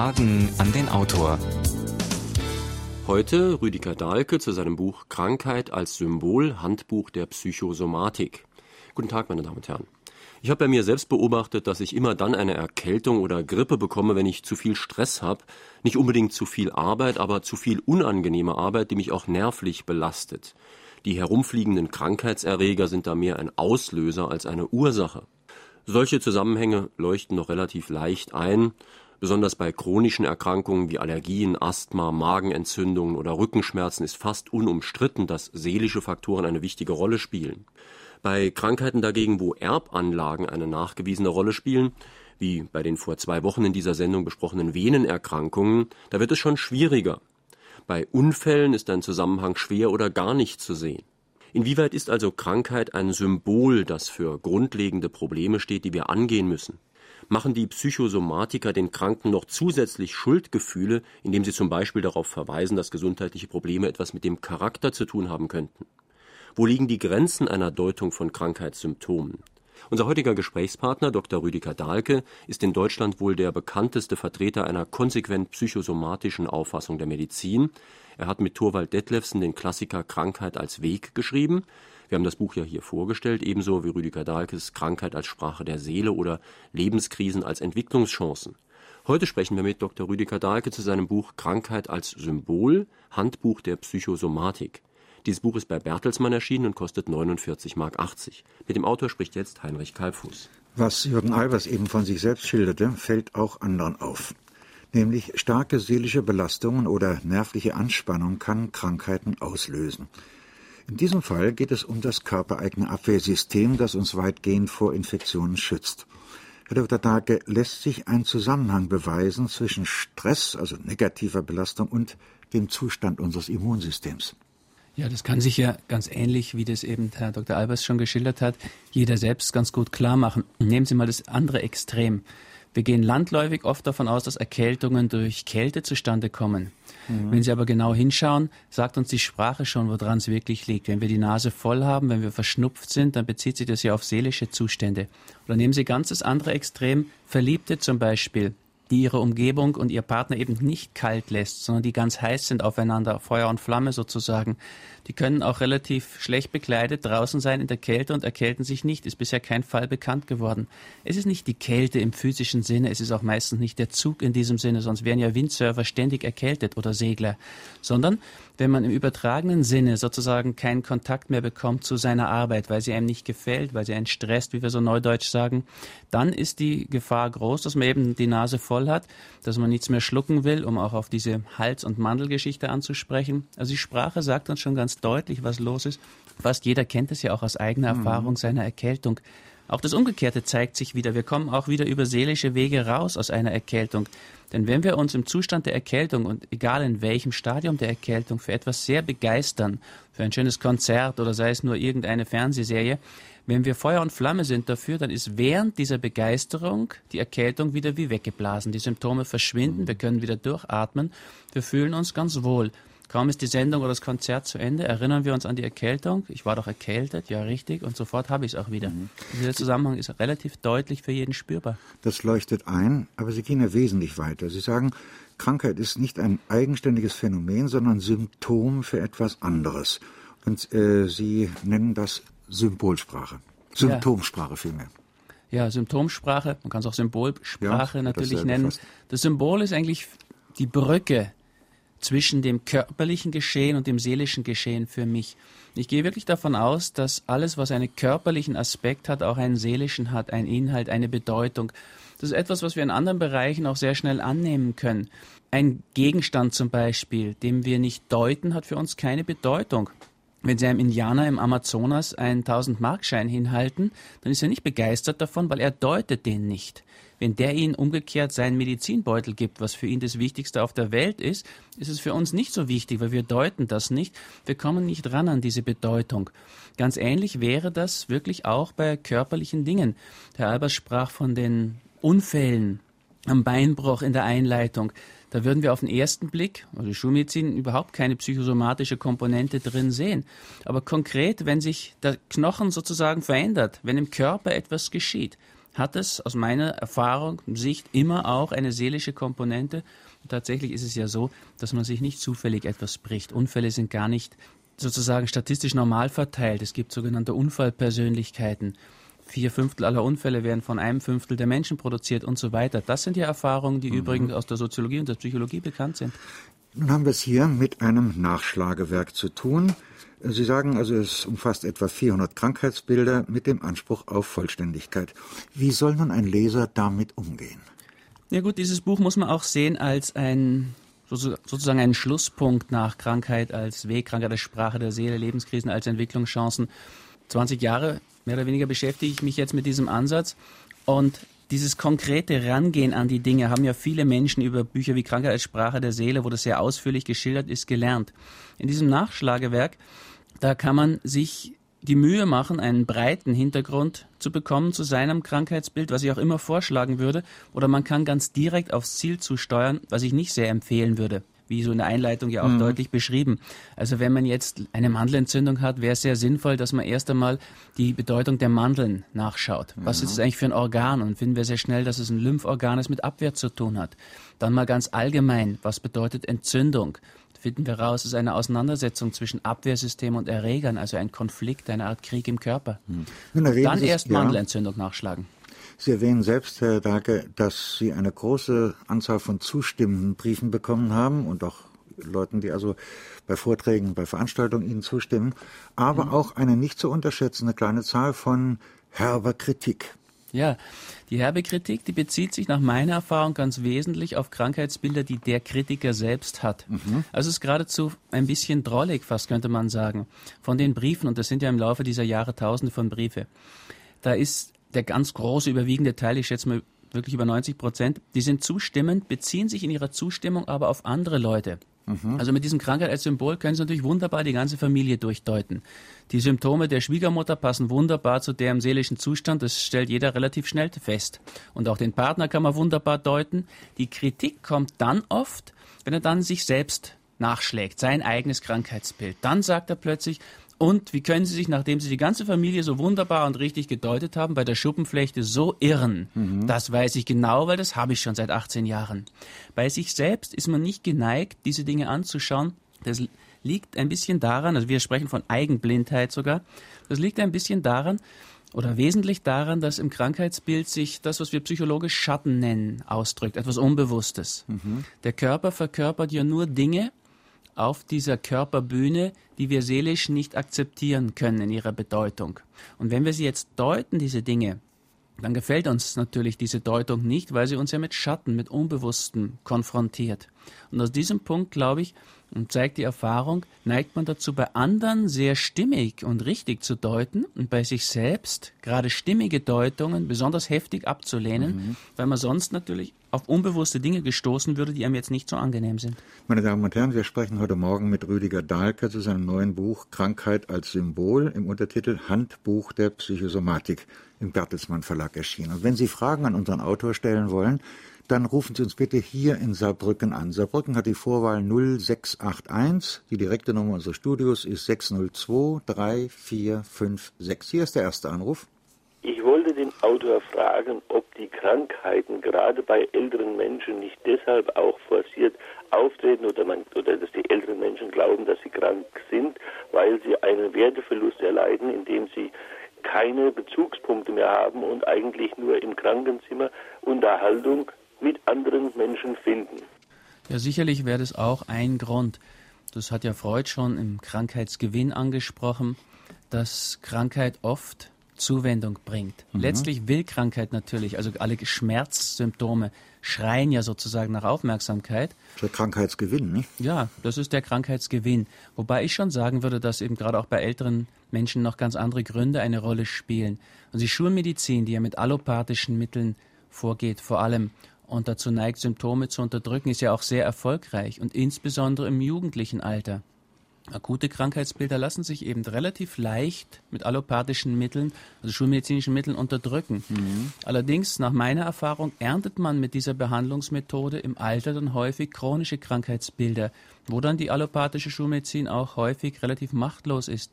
Fragen an den Autor. Heute Rüdiger Dahlke zu seinem Buch Krankheit als Symbol, Handbuch der Psychosomatik. Guten Tag, meine Damen und Herren. Ich habe bei mir selbst beobachtet, dass ich immer dann eine Erkältung oder Grippe bekomme, wenn ich zu viel Stress habe. Nicht unbedingt zu viel Arbeit, aber zu viel unangenehme Arbeit, die mich auch nervlich belastet. Die herumfliegenden Krankheitserreger sind da mehr ein Auslöser als eine Ursache. Solche Zusammenhänge leuchten noch relativ leicht ein, besonders bei chronischen Erkrankungen wie Allergien, Asthma, Magenentzündungen oder Rückenschmerzen ist fast unumstritten, dass seelische Faktoren eine wichtige Rolle spielen. Bei Krankheiten dagegen, wo Erbanlagen eine nachgewiesene Rolle spielen, wie bei den vor zwei Wochen in dieser Sendung besprochenen Venenerkrankungen, da wird es schon schwieriger. Bei Unfällen ist ein Zusammenhang schwer oder gar nicht zu sehen. Inwieweit ist also Krankheit ein Symbol, das für grundlegende Probleme steht, die wir angehen müssen? Machen die Psychosomatiker den Kranken noch zusätzlich Schuldgefühle, indem sie zum Beispiel darauf verweisen, dass gesundheitliche Probleme etwas mit dem Charakter zu tun haben könnten? Wo liegen die Grenzen einer Deutung von Krankheitssymptomen? Unser heutiger Gesprächspartner, Dr. Rüdiger Dahlke, ist in Deutschland wohl der bekannteste Vertreter einer konsequent psychosomatischen Auffassung der Medizin. Er hat mit Thorwald Detlefsen den Klassiker Krankheit als Weg geschrieben. Wir haben das Buch ja hier vorgestellt, ebenso wie Rüdiger Dahlkes Krankheit als Sprache der Seele oder Lebenskrisen als Entwicklungschancen. Heute sprechen wir mit Dr. Rüdiger Dahlke zu seinem Buch Krankheit als Symbol, Handbuch der Psychosomatik. Dieses Buch ist bei Bertelsmann erschienen und kostet 49,80 Mark. Mit dem Autor spricht jetzt Heinrich Kalfuß. Was Jürgen Albers eben von sich selbst schilderte, fällt auch anderen auf. Nämlich starke seelische Belastungen oder nervliche Anspannung kann Krankheiten auslösen. In diesem Fall geht es um das körpereigene Abwehrsystem, das uns weitgehend vor Infektionen schützt. Herr Dr. Dahlke, lässt sich ein Zusammenhang beweisen zwischen Stress, also negativer Belastung, und dem Zustand unseres Immunsystems? Ja, das kann sich ja ganz ähnlich, wie das eben Herr Dr. Albers schon geschildert hat, jeder selbst ganz gut klar machen. Nehmen Sie mal das andere Extrem. Wir gehen landläufig oft davon aus, dass Erkältungen durch Kälte zustande kommen. Mhm. Wenn Sie aber genau hinschauen, sagt uns die Sprache schon, woran es wirklich liegt. Wenn wir die Nase voll haben, wenn wir verschnupft sind, dann bezieht sich das ja auf seelische Zustände. Oder nehmen Sie ganz das andere Extrem, Verliebte zum Beispiel die ihre Umgebung und ihr Partner eben nicht kalt lässt, sondern die ganz heiß sind aufeinander, Feuer und Flamme sozusagen. Die können auch relativ schlecht bekleidet draußen sein in der Kälte und erkälten sich nicht. Ist bisher kein Fall bekannt geworden. Es ist nicht die Kälte im physischen Sinne, es ist auch meistens nicht der Zug in diesem Sinne, sonst wären ja Windsurfer ständig erkältet oder Segler, sondern wenn man im übertragenen Sinne sozusagen keinen Kontakt mehr bekommt zu seiner Arbeit, weil sie einem nicht gefällt, weil sie einen stresst, wie wir so neudeutsch sagen, dann ist die Gefahr groß, dass man eben die Nase voll hat, dass man nichts mehr schlucken will, um auch auf diese Hals- und Mandelgeschichte anzusprechen. Also die Sprache sagt uns schon ganz deutlich, was los ist. Fast jeder kennt es ja auch aus eigener mhm. Erfahrung seiner Erkältung. Auch das Umgekehrte zeigt sich wieder. Wir kommen auch wieder über seelische Wege raus aus einer Erkältung. Denn wenn wir uns im Zustand der Erkältung und egal in welchem Stadium der Erkältung für etwas sehr begeistern, für ein schönes Konzert oder sei es nur irgendeine Fernsehserie, wenn wir Feuer und Flamme sind dafür, dann ist während dieser Begeisterung die Erkältung wieder wie weggeblasen. Die Symptome verschwinden, wir können wieder durchatmen, wir fühlen uns ganz wohl. Kaum ist die Sendung oder das Konzert zu Ende, erinnern wir uns an die Erkältung. Ich war doch erkältet, ja richtig, und sofort habe ich es auch wieder. Mhm. Dieser Zusammenhang ist relativ deutlich für jeden spürbar. Das leuchtet ein, aber Sie gehen ja wesentlich weiter. Sie sagen, Krankheit ist nicht ein eigenständiges Phänomen, sondern Symptom für etwas anderes. Und äh, Sie nennen das Symbolsprache. Symptomsprache ja. vielmehr. Ja, Symptomsprache, man kann es auch Symbolsprache ja, natürlich nennen. Fast. Das Symbol ist eigentlich die Brücke zwischen dem körperlichen Geschehen und dem seelischen Geschehen für mich. Ich gehe wirklich davon aus, dass alles, was einen körperlichen Aspekt hat, auch einen seelischen hat, einen Inhalt, eine Bedeutung. Das ist etwas, was wir in anderen Bereichen auch sehr schnell annehmen können. Ein Gegenstand zum Beispiel, den wir nicht deuten, hat für uns keine Bedeutung. Wenn Sie einem Indianer im Amazonas einen 1000-Markschein hinhalten, dann ist er nicht begeistert davon, weil er deutet den nicht. Wenn der Ihnen umgekehrt seinen Medizinbeutel gibt, was für ihn das Wichtigste auf der Welt ist, ist es für uns nicht so wichtig, weil wir deuten das nicht. Wir kommen nicht ran an diese Bedeutung. Ganz ähnlich wäre das wirklich auch bei körperlichen Dingen. Herr Albers sprach von den Unfällen am Beinbruch in der Einleitung. Da würden wir auf den ersten Blick, also Schulmedizin, überhaupt keine psychosomatische Komponente drin sehen. Aber konkret, wenn sich der Knochen sozusagen verändert, wenn im Körper etwas geschieht, hat es aus meiner Erfahrung, Sicht immer auch eine seelische Komponente. Und tatsächlich ist es ja so, dass man sich nicht zufällig etwas bricht. Unfälle sind gar nicht sozusagen statistisch normal verteilt. Es gibt sogenannte Unfallpersönlichkeiten. Vier Fünftel aller Unfälle werden von einem Fünftel der Menschen produziert und so weiter. Das sind ja Erfahrungen, die mhm. übrigens aus der Soziologie und der Psychologie bekannt sind. Nun haben wir es hier mit einem Nachschlagewerk zu tun. Sie sagen also, es umfasst etwa 400 Krankheitsbilder mit dem Anspruch auf Vollständigkeit. Wie soll nun ein Leser damit umgehen? Ja gut, dieses Buch muss man auch sehen als ein sozusagen einen Schlusspunkt nach Krankheit als Weg, Krankheit als Sprache der Seele, Lebenskrisen als Entwicklungschancen. 20 Jahre mehr oder weniger beschäftige ich mich jetzt mit diesem Ansatz und dieses konkrete Rangehen an die Dinge haben ja viele Menschen über Bücher wie Krankheit als Sprache der Seele, wo das sehr ausführlich geschildert ist, gelernt. In diesem Nachschlagewerk, da kann man sich die Mühe machen, einen breiten Hintergrund zu bekommen zu seinem Krankheitsbild, was ich auch immer vorschlagen würde, oder man kann ganz direkt aufs Ziel zusteuern, was ich nicht sehr empfehlen würde wie so in der Einleitung ja auch mhm. deutlich beschrieben. Also wenn man jetzt eine Mandelentzündung hat, wäre es sehr sinnvoll, dass man erst einmal die Bedeutung der Mandeln nachschaut. Was mhm. ist es eigentlich für ein Organ? Und finden wir sehr schnell, dass es ein Lymphorgan ist, mit Abwehr zu tun hat. Dann mal ganz allgemein, was bedeutet Entzündung? finden wir raus, es ist eine Auseinandersetzung zwischen Abwehrsystem und Erregern, also ein Konflikt, eine Art Krieg im Körper. Hm. Dann erst ja. Mandelentzündung nachschlagen. Sie erwähnen selbst, Herr Dake, dass Sie eine große Anzahl von zustimmenden Briefen bekommen haben und auch Leuten, die also bei Vorträgen, bei Veranstaltungen Ihnen zustimmen, aber mhm. auch eine nicht zu unterschätzende kleine Zahl von herber Kritik. Ja, die herbe Kritik, die bezieht sich nach meiner Erfahrung ganz wesentlich auf Krankheitsbilder, die der Kritiker selbst hat. Mhm. Also es ist geradezu ein bisschen drollig, fast könnte man sagen, von den Briefen, und das sind ja im Laufe dieser Jahre Tausende von Briefe. Da ist der ganz große, überwiegende Teil, ich schätze mal wirklich über 90 Prozent, die sind zustimmend, beziehen sich in ihrer Zustimmung aber auf andere Leute. Mhm. Also mit diesem Krankheit als Symbol können Sie natürlich wunderbar die ganze Familie durchdeuten. Die Symptome der Schwiegermutter passen wunderbar zu deren seelischen Zustand, das stellt jeder relativ schnell fest. Und auch den Partner kann man wunderbar deuten. Die Kritik kommt dann oft, wenn er dann sich selbst nachschlägt, sein eigenes Krankheitsbild. Dann sagt er plötzlich, und wie können Sie sich, nachdem Sie die ganze Familie so wunderbar und richtig gedeutet haben, bei der Schuppenflechte so irren? Mhm. Das weiß ich genau, weil das habe ich schon seit 18 Jahren. Bei sich selbst ist man nicht geneigt, diese Dinge anzuschauen. Das liegt ein bisschen daran, also wir sprechen von Eigenblindheit sogar, das liegt ein bisschen daran, oder wesentlich daran, dass im Krankheitsbild sich das, was wir psychologisch Schatten nennen, ausdrückt, etwas Unbewusstes. Mhm. Der Körper verkörpert ja nur Dinge, auf dieser Körperbühne, die wir seelisch nicht akzeptieren können in ihrer Bedeutung. Und wenn wir sie jetzt deuten, diese Dinge, dann gefällt uns natürlich diese Deutung nicht, weil sie uns ja mit Schatten, mit Unbewussten konfrontiert. Und aus diesem Punkt, glaube ich, und zeigt die Erfahrung, neigt man dazu, bei anderen sehr stimmig und richtig zu deuten und bei sich selbst gerade stimmige Deutungen besonders heftig abzulehnen, mhm. weil man sonst natürlich auf unbewusste Dinge gestoßen würde, die einem jetzt nicht so angenehm sind. Meine Damen und Herren, wir sprechen heute Morgen mit Rüdiger Dahlke zu seinem neuen Buch Krankheit als Symbol im Untertitel Handbuch der Psychosomatik im Bertelsmann Verlag erschienen. Und wenn Sie Fragen an unseren Autor stellen wollen, dann rufen Sie uns bitte hier in Saarbrücken an. Saarbrücken hat die Vorwahl 0681. Die direkte Nummer unseres Studios ist 602 3456. Hier ist der erste Anruf. Autor fragen, ob die Krankheiten gerade bei älteren Menschen nicht deshalb auch forciert auftreten oder, man, oder dass die älteren Menschen glauben, dass sie krank sind, weil sie einen Werteverlust erleiden, indem sie keine Bezugspunkte mehr haben und eigentlich nur im Krankenzimmer Unterhaltung mit anderen Menschen finden. Ja, sicherlich wäre das auch ein Grund. Das hat ja Freud schon im Krankheitsgewinn angesprochen, dass Krankheit oft Zuwendung bringt. Mhm. Letztlich will Krankheit natürlich, also alle Schmerzsymptome schreien ja sozusagen nach Aufmerksamkeit. Der Krankheitsgewinn, nicht? Ja, das ist der Krankheitsgewinn. Wobei ich schon sagen würde, dass eben gerade auch bei älteren Menschen noch ganz andere Gründe eine Rolle spielen. Und die Schulmedizin, die ja mit allopathischen Mitteln vorgeht, vor allem und dazu neigt, Symptome zu unterdrücken, ist ja auch sehr erfolgreich und insbesondere im jugendlichen Alter. Akute Krankheitsbilder lassen sich eben relativ leicht mit allopathischen Mitteln, also schulmedizinischen Mitteln unterdrücken. Mhm. Allerdings, nach meiner Erfahrung, erntet man mit dieser Behandlungsmethode im Alter dann häufig chronische Krankheitsbilder, wo dann die allopathische Schulmedizin auch häufig relativ machtlos ist.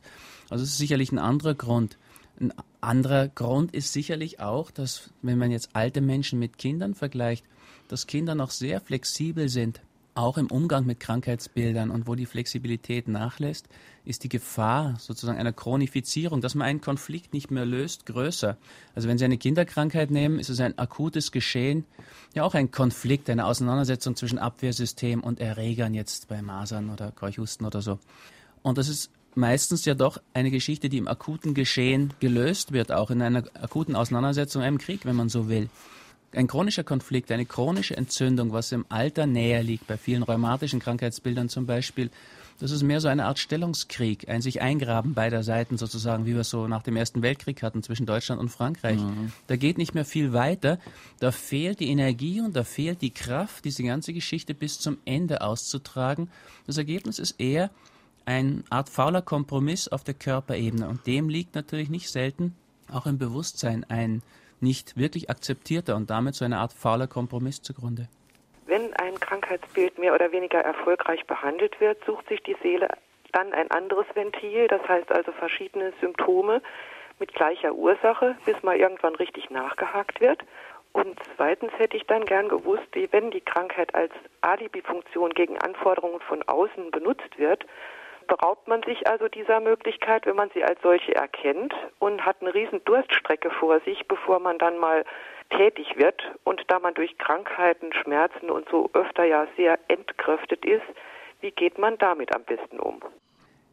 Also es ist sicherlich ein anderer Grund, Ein anderer Grund ist sicherlich auch, dass wenn man jetzt alte Menschen mit Kindern vergleicht, dass Kinder noch sehr flexibel sind, auch im Umgang mit Krankheitsbildern. Und wo die Flexibilität nachlässt, ist die Gefahr sozusagen einer Chronifizierung, dass man einen Konflikt nicht mehr löst, größer. Also wenn Sie eine Kinderkrankheit nehmen, ist es ein akutes Geschehen, ja auch ein Konflikt, eine Auseinandersetzung zwischen Abwehrsystem und Erregern jetzt bei Masern oder Keuchhusten oder so. Und das ist meistens ja doch eine Geschichte, die im akuten Geschehen gelöst wird, auch in einer akuten Auseinandersetzung, einem Krieg, wenn man so will. Ein chronischer Konflikt, eine chronische Entzündung, was im Alter näher liegt, bei vielen rheumatischen Krankheitsbildern zum Beispiel, das ist mehr so eine Art Stellungskrieg, ein sich eingraben beider Seiten sozusagen, wie wir es so nach dem Ersten Weltkrieg hatten zwischen Deutschland und Frankreich. Mhm. Da geht nicht mehr viel weiter. Da fehlt die Energie und da fehlt die Kraft, diese ganze Geschichte bis zum Ende auszutragen. Das Ergebnis ist eher eine Art fauler Kompromiss auf der Körperebene und dem liegt natürlich nicht selten auch im Bewusstsein ein nicht wirklich akzeptierter und damit so eine Art fauler Kompromiss zugrunde. Wenn ein Krankheitsbild mehr oder weniger erfolgreich behandelt wird, sucht sich die Seele dann ein anderes Ventil, das heißt also verschiedene Symptome mit gleicher Ursache, bis mal irgendwann richtig nachgehakt wird. Und zweitens hätte ich dann gern gewusst, wenn die Krankheit als Alibi-Funktion gegen Anforderungen von außen benutzt wird, beraubt man sich also dieser Möglichkeit, wenn man sie als solche erkennt und hat eine riesen Durststrecke vor sich, bevor man dann mal tätig wird. Und da man durch Krankheiten, Schmerzen und so öfter ja sehr entkräftet ist, wie geht man damit am besten um?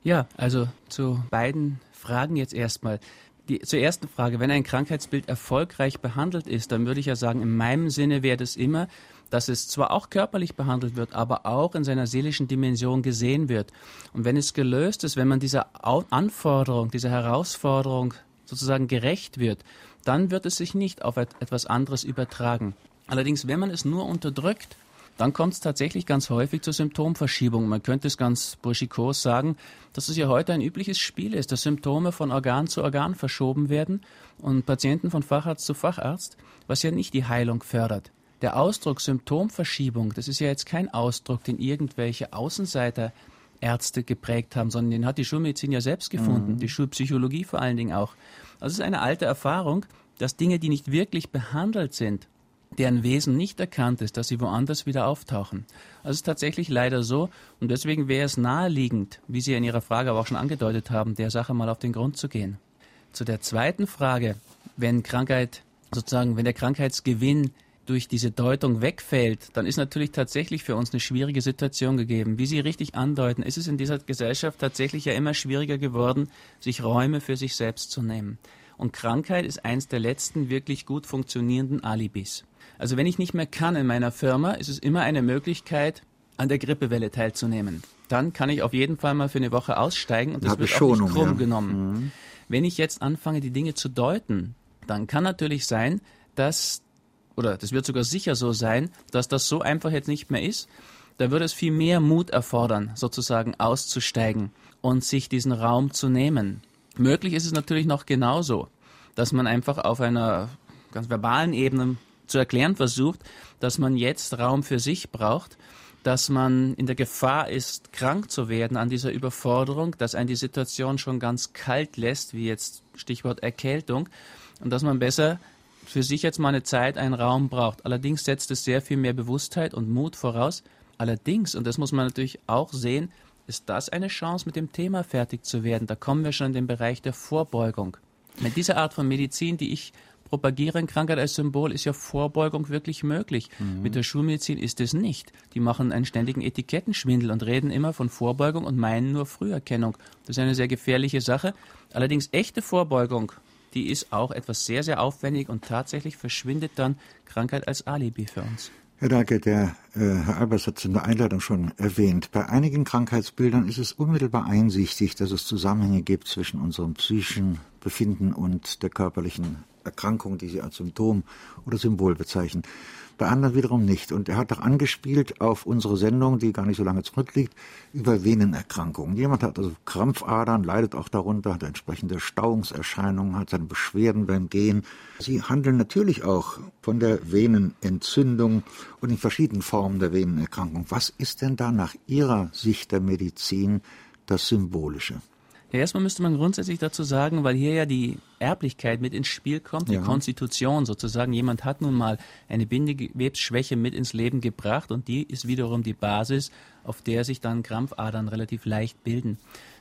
Ja, also zu beiden Fragen jetzt erstmal. Die, zur ersten Frage, wenn ein Krankheitsbild erfolgreich behandelt ist, dann würde ich ja sagen, in meinem Sinne wäre das immer, dass es zwar auch körperlich behandelt wird, aber auch in seiner seelischen Dimension gesehen wird. Und wenn es gelöst ist, wenn man dieser Anforderung, dieser Herausforderung sozusagen gerecht wird, dann wird es sich nicht auf etwas anderes übertragen. Allerdings, wenn man es nur unterdrückt, dann kommt es tatsächlich ganz häufig zur Symptomverschiebung. Man könnte es ganz burschikos sagen, dass es ja heute ein übliches Spiel ist, dass Symptome von Organ zu Organ verschoben werden und Patienten von Facharzt zu Facharzt, was ja nicht die Heilung fördert. Der Ausdruck Symptomverschiebung, das ist ja jetzt kein Ausdruck, den irgendwelche Außenseiter Ärzte geprägt haben, sondern den hat die Schulmedizin ja selbst gefunden, mhm. die Schulpsychologie vor allen Dingen auch. Also es ist eine alte Erfahrung, dass Dinge, die nicht wirklich behandelt sind, deren Wesen nicht erkannt ist, dass sie woanders wieder auftauchen. Also es ist tatsächlich leider so und deswegen wäre es naheliegend, wie Sie in Ihrer Frage aber auch schon angedeutet haben, der Sache mal auf den Grund zu gehen. Zu der zweiten Frage, wenn Krankheit sozusagen, wenn der Krankheitsgewinn durch diese Deutung wegfällt, dann ist natürlich tatsächlich für uns eine schwierige Situation gegeben. Wie Sie richtig andeuten, ist es in dieser Gesellschaft tatsächlich ja immer schwieriger geworden, sich Räume für sich selbst zu nehmen. Und Krankheit ist eins der letzten wirklich gut funktionierenden Alibis. Also wenn ich nicht mehr kann in meiner Firma, ist es immer eine Möglichkeit, an der Grippewelle teilzunehmen. Dann kann ich auf jeden Fall mal für eine Woche aussteigen und das wird auch nicht krumm ja. genommen. Mhm. Wenn ich jetzt anfange, die Dinge zu deuten, dann kann natürlich sein, dass, oder das wird sogar sicher so sein, dass das so einfach jetzt nicht mehr ist. Da würde es viel mehr Mut erfordern, sozusagen auszusteigen und sich diesen Raum zu nehmen. Möglich ist es natürlich noch genauso, dass man einfach auf einer ganz verbalen Ebene zu erklären versucht, dass man jetzt Raum für sich braucht, dass man in der Gefahr ist, krank zu werden an dieser Überforderung, dass einen die Situation schon ganz kalt lässt, wie jetzt Stichwort Erkältung, und dass man besser für sich jetzt mal eine Zeit, einen Raum braucht. Allerdings setzt es sehr viel mehr Bewusstheit und Mut voraus. Allerdings, und das muss man natürlich auch sehen, ist das eine Chance, mit dem Thema fertig zu werden. Da kommen wir schon in den Bereich der Vorbeugung. Mit dieser Art von Medizin, die ich propagieren, Krankheit als Symbol, ist ja Vorbeugung wirklich möglich. Mhm. Mit der Schulmedizin ist es nicht. Die machen einen ständigen Etikettenschwindel und reden immer von Vorbeugung und meinen nur Früherkennung. Das ist eine sehr gefährliche Sache. Allerdings echte Vorbeugung, die ist auch etwas sehr, sehr aufwendig und tatsächlich verschwindet dann Krankheit als Alibi für uns. Herr Dahlke, der äh, Herr Albers hat es in der Einleitung schon erwähnt. Bei einigen Krankheitsbildern ist es unmittelbar einsichtig, dass es Zusammenhänge gibt zwischen unserem psychischen Befinden und der körperlichen Erkrankung, die Sie als Symptom oder Symbol bezeichnen bei anderen wiederum nicht. Und er hat auch angespielt auf unsere Sendung, die gar nicht so lange zurückliegt, über Venenerkrankungen. Jemand hat also Krampfadern, leidet auch darunter, hat entsprechende Stauungserscheinungen, hat seine Beschwerden beim Gehen. Sie handeln natürlich auch von der Venenentzündung und in verschiedenen Formen der Venenerkrankung. Was ist denn da nach Ihrer Sicht der Medizin das Symbolische? Ja, erstmal müsste man grundsätzlich dazu sagen, weil hier ja die Erblichkeit mit ins Spiel kommt, die ja. Konstitution sozusagen. Jemand hat nun mal eine Bindegewebsschwäche mit ins Leben gebracht und die ist wiederum die Basis, auf der sich dann Krampfadern relativ leicht bilden.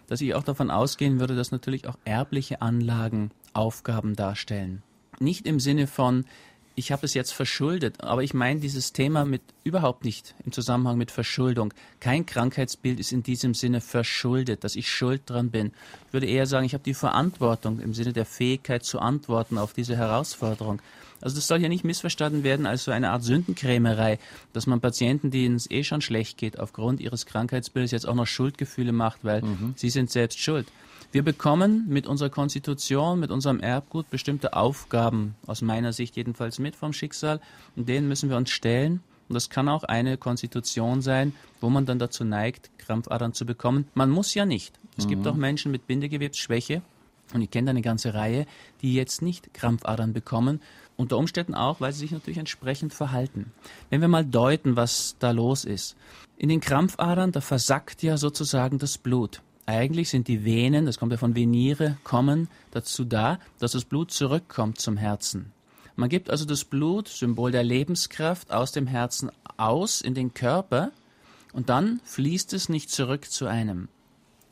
Dass ich auch davon ausgehen würde, dass natürlich auch erbliche Anlagen Aufgaben darstellen. Nicht im Sinne von, ich habe es jetzt verschuldet, aber ich meine dieses Thema mit überhaupt nicht im Zusammenhang mit Verschuldung. Kein Krankheitsbild ist in diesem Sinne verschuldet, dass ich schuld dran bin. Ich würde eher sagen, ich habe die Verantwortung im Sinne der Fähigkeit zu antworten auf diese Herausforderung. Also das soll ja nicht missverstanden werden als so eine Art Sündenkrämerei, dass man Patienten, denen es eh schon schlecht geht, aufgrund ihres Krankheitsbildes jetzt auch noch Schuldgefühle macht, weil mhm. sie sind selbst schuld. Wir bekommen mit unserer Konstitution, mit unserem Erbgut bestimmte Aufgaben, aus meiner Sicht jedenfalls mit vom Schicksal, und denen müssen wir uns stellen. Und das kann auch eine Konstitution sein, wo man dann dazu neigt, Krampfadern zu bekommen. Man muss ja nicht. Es mhm. gibt auch Menschen mit Bindegewebsschwäche, und ich kenne da eine ganze Reihe, die jetzt nicht Krampfadern bekommen, unter Umständen auch, weil sie sich natürlich entsprechend verhalten. Wenn wir mal deuten, was da los ist. In den Krampfadern, da versackt ja sozusagen das Blut. Eigentlich sind die Venen, das kommt ja von Veniere, kommen dazu da, dass das Blut zurückkommt zum Herzen. Man gibt also das Blut, Symbol der Lebenskraft, aus dem Herzen aus in den Körper und dann fließt es nicht zurück zu einem.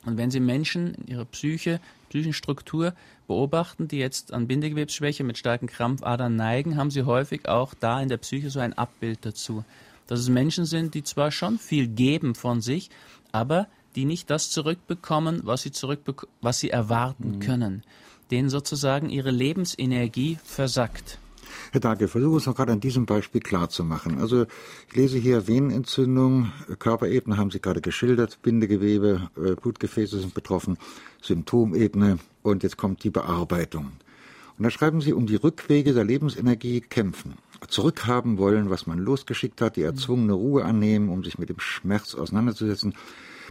Und wenn Sie Menschen in ihrer Psyche, Psychenstruktur beobachten, die jetzt an Bindegewebsschwäche mit starken Krampfadern neigen, haben sie häufig auch da in der Psyche so ein Abbild dazu. Dass es Menschen sind, die zwar schon viel geben von sich, aber die nicht das zurückbekommen, was sie, zurückbek was sie erwarten mhm. können, denen sozusagen ihre Lebensenergie versackt. Herr Dage, versuche es noch gerade an diesem Beispiel klarzumachen. Also ich lese hier Venenentzündung, Körperebene haben Sie gerade geschildert, Bindegewebe, äh, Blutgefäße sind betroffen, Symptomebene und jetzt kommt die Bearbeitung. Und da schreiben Sie, um die Rückwege der Lebensenergie kämpfen, zurückhaben wollen, was man losgeschickt hat, die erzwungene Ruhe annehmen, um sich mit dem Schmerz auseinanderzusetzen,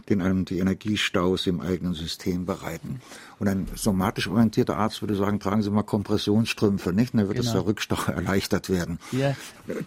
den einem die Energiestaus im eigenen System bereiten. Und ein somatisch orientierter Arzt würde sagen, tragen Sie mal Kompressionsstrümpfe, nicht? Und dann wird genau. der Rückstau erleichtert werden. Ja.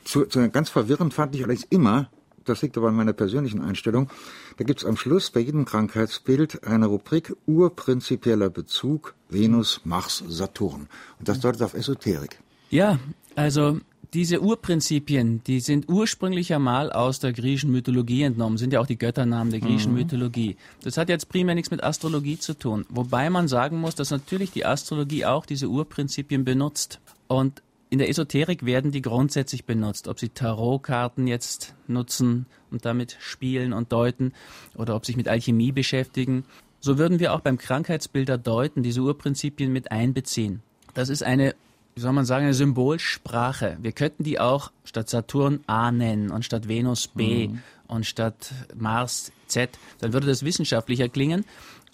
Zu, zu, ganz verwirrend fand ich allerdings immer, das liegt aber an meiner persönlichen Einstellung, da gibt es am Schluss bei jedem Krankheitsbild eine Rubrik urprinzipieller Bezug Venus, Mars, Saturn. Und das deutet auf Esoterik. Ja, also diese Urprinzipien, die sind ursprünglich einmal aus der griechischen Mythologie entnommen, sind ja auch die Götternamen der griechischen mhm. Mythologie. Das hat jetzt primär nichts mit Astrologie zu tun. Wobei man sagen muss, dass natürlich die Astrologie auch diese Urprinzipien benutzt. Und in der Esoterik werden die grundsätzlich benutzt. Ob sie Tarotkarten jetzt nutzen und damit spielen und deuten oder ob sich mit Alchemie beschäftigen. So würden wir auch beim Krankheitsbilder deuten diese Urprinzipien mit einbeziehen. Das ist eine wie soll man sagen, eine Symbolsprache. Wir könnten die auch statt Saturn A nennen und statt Venus B mhm. und statt Mars Z. Dann würde das wissenschaftlicher klingen.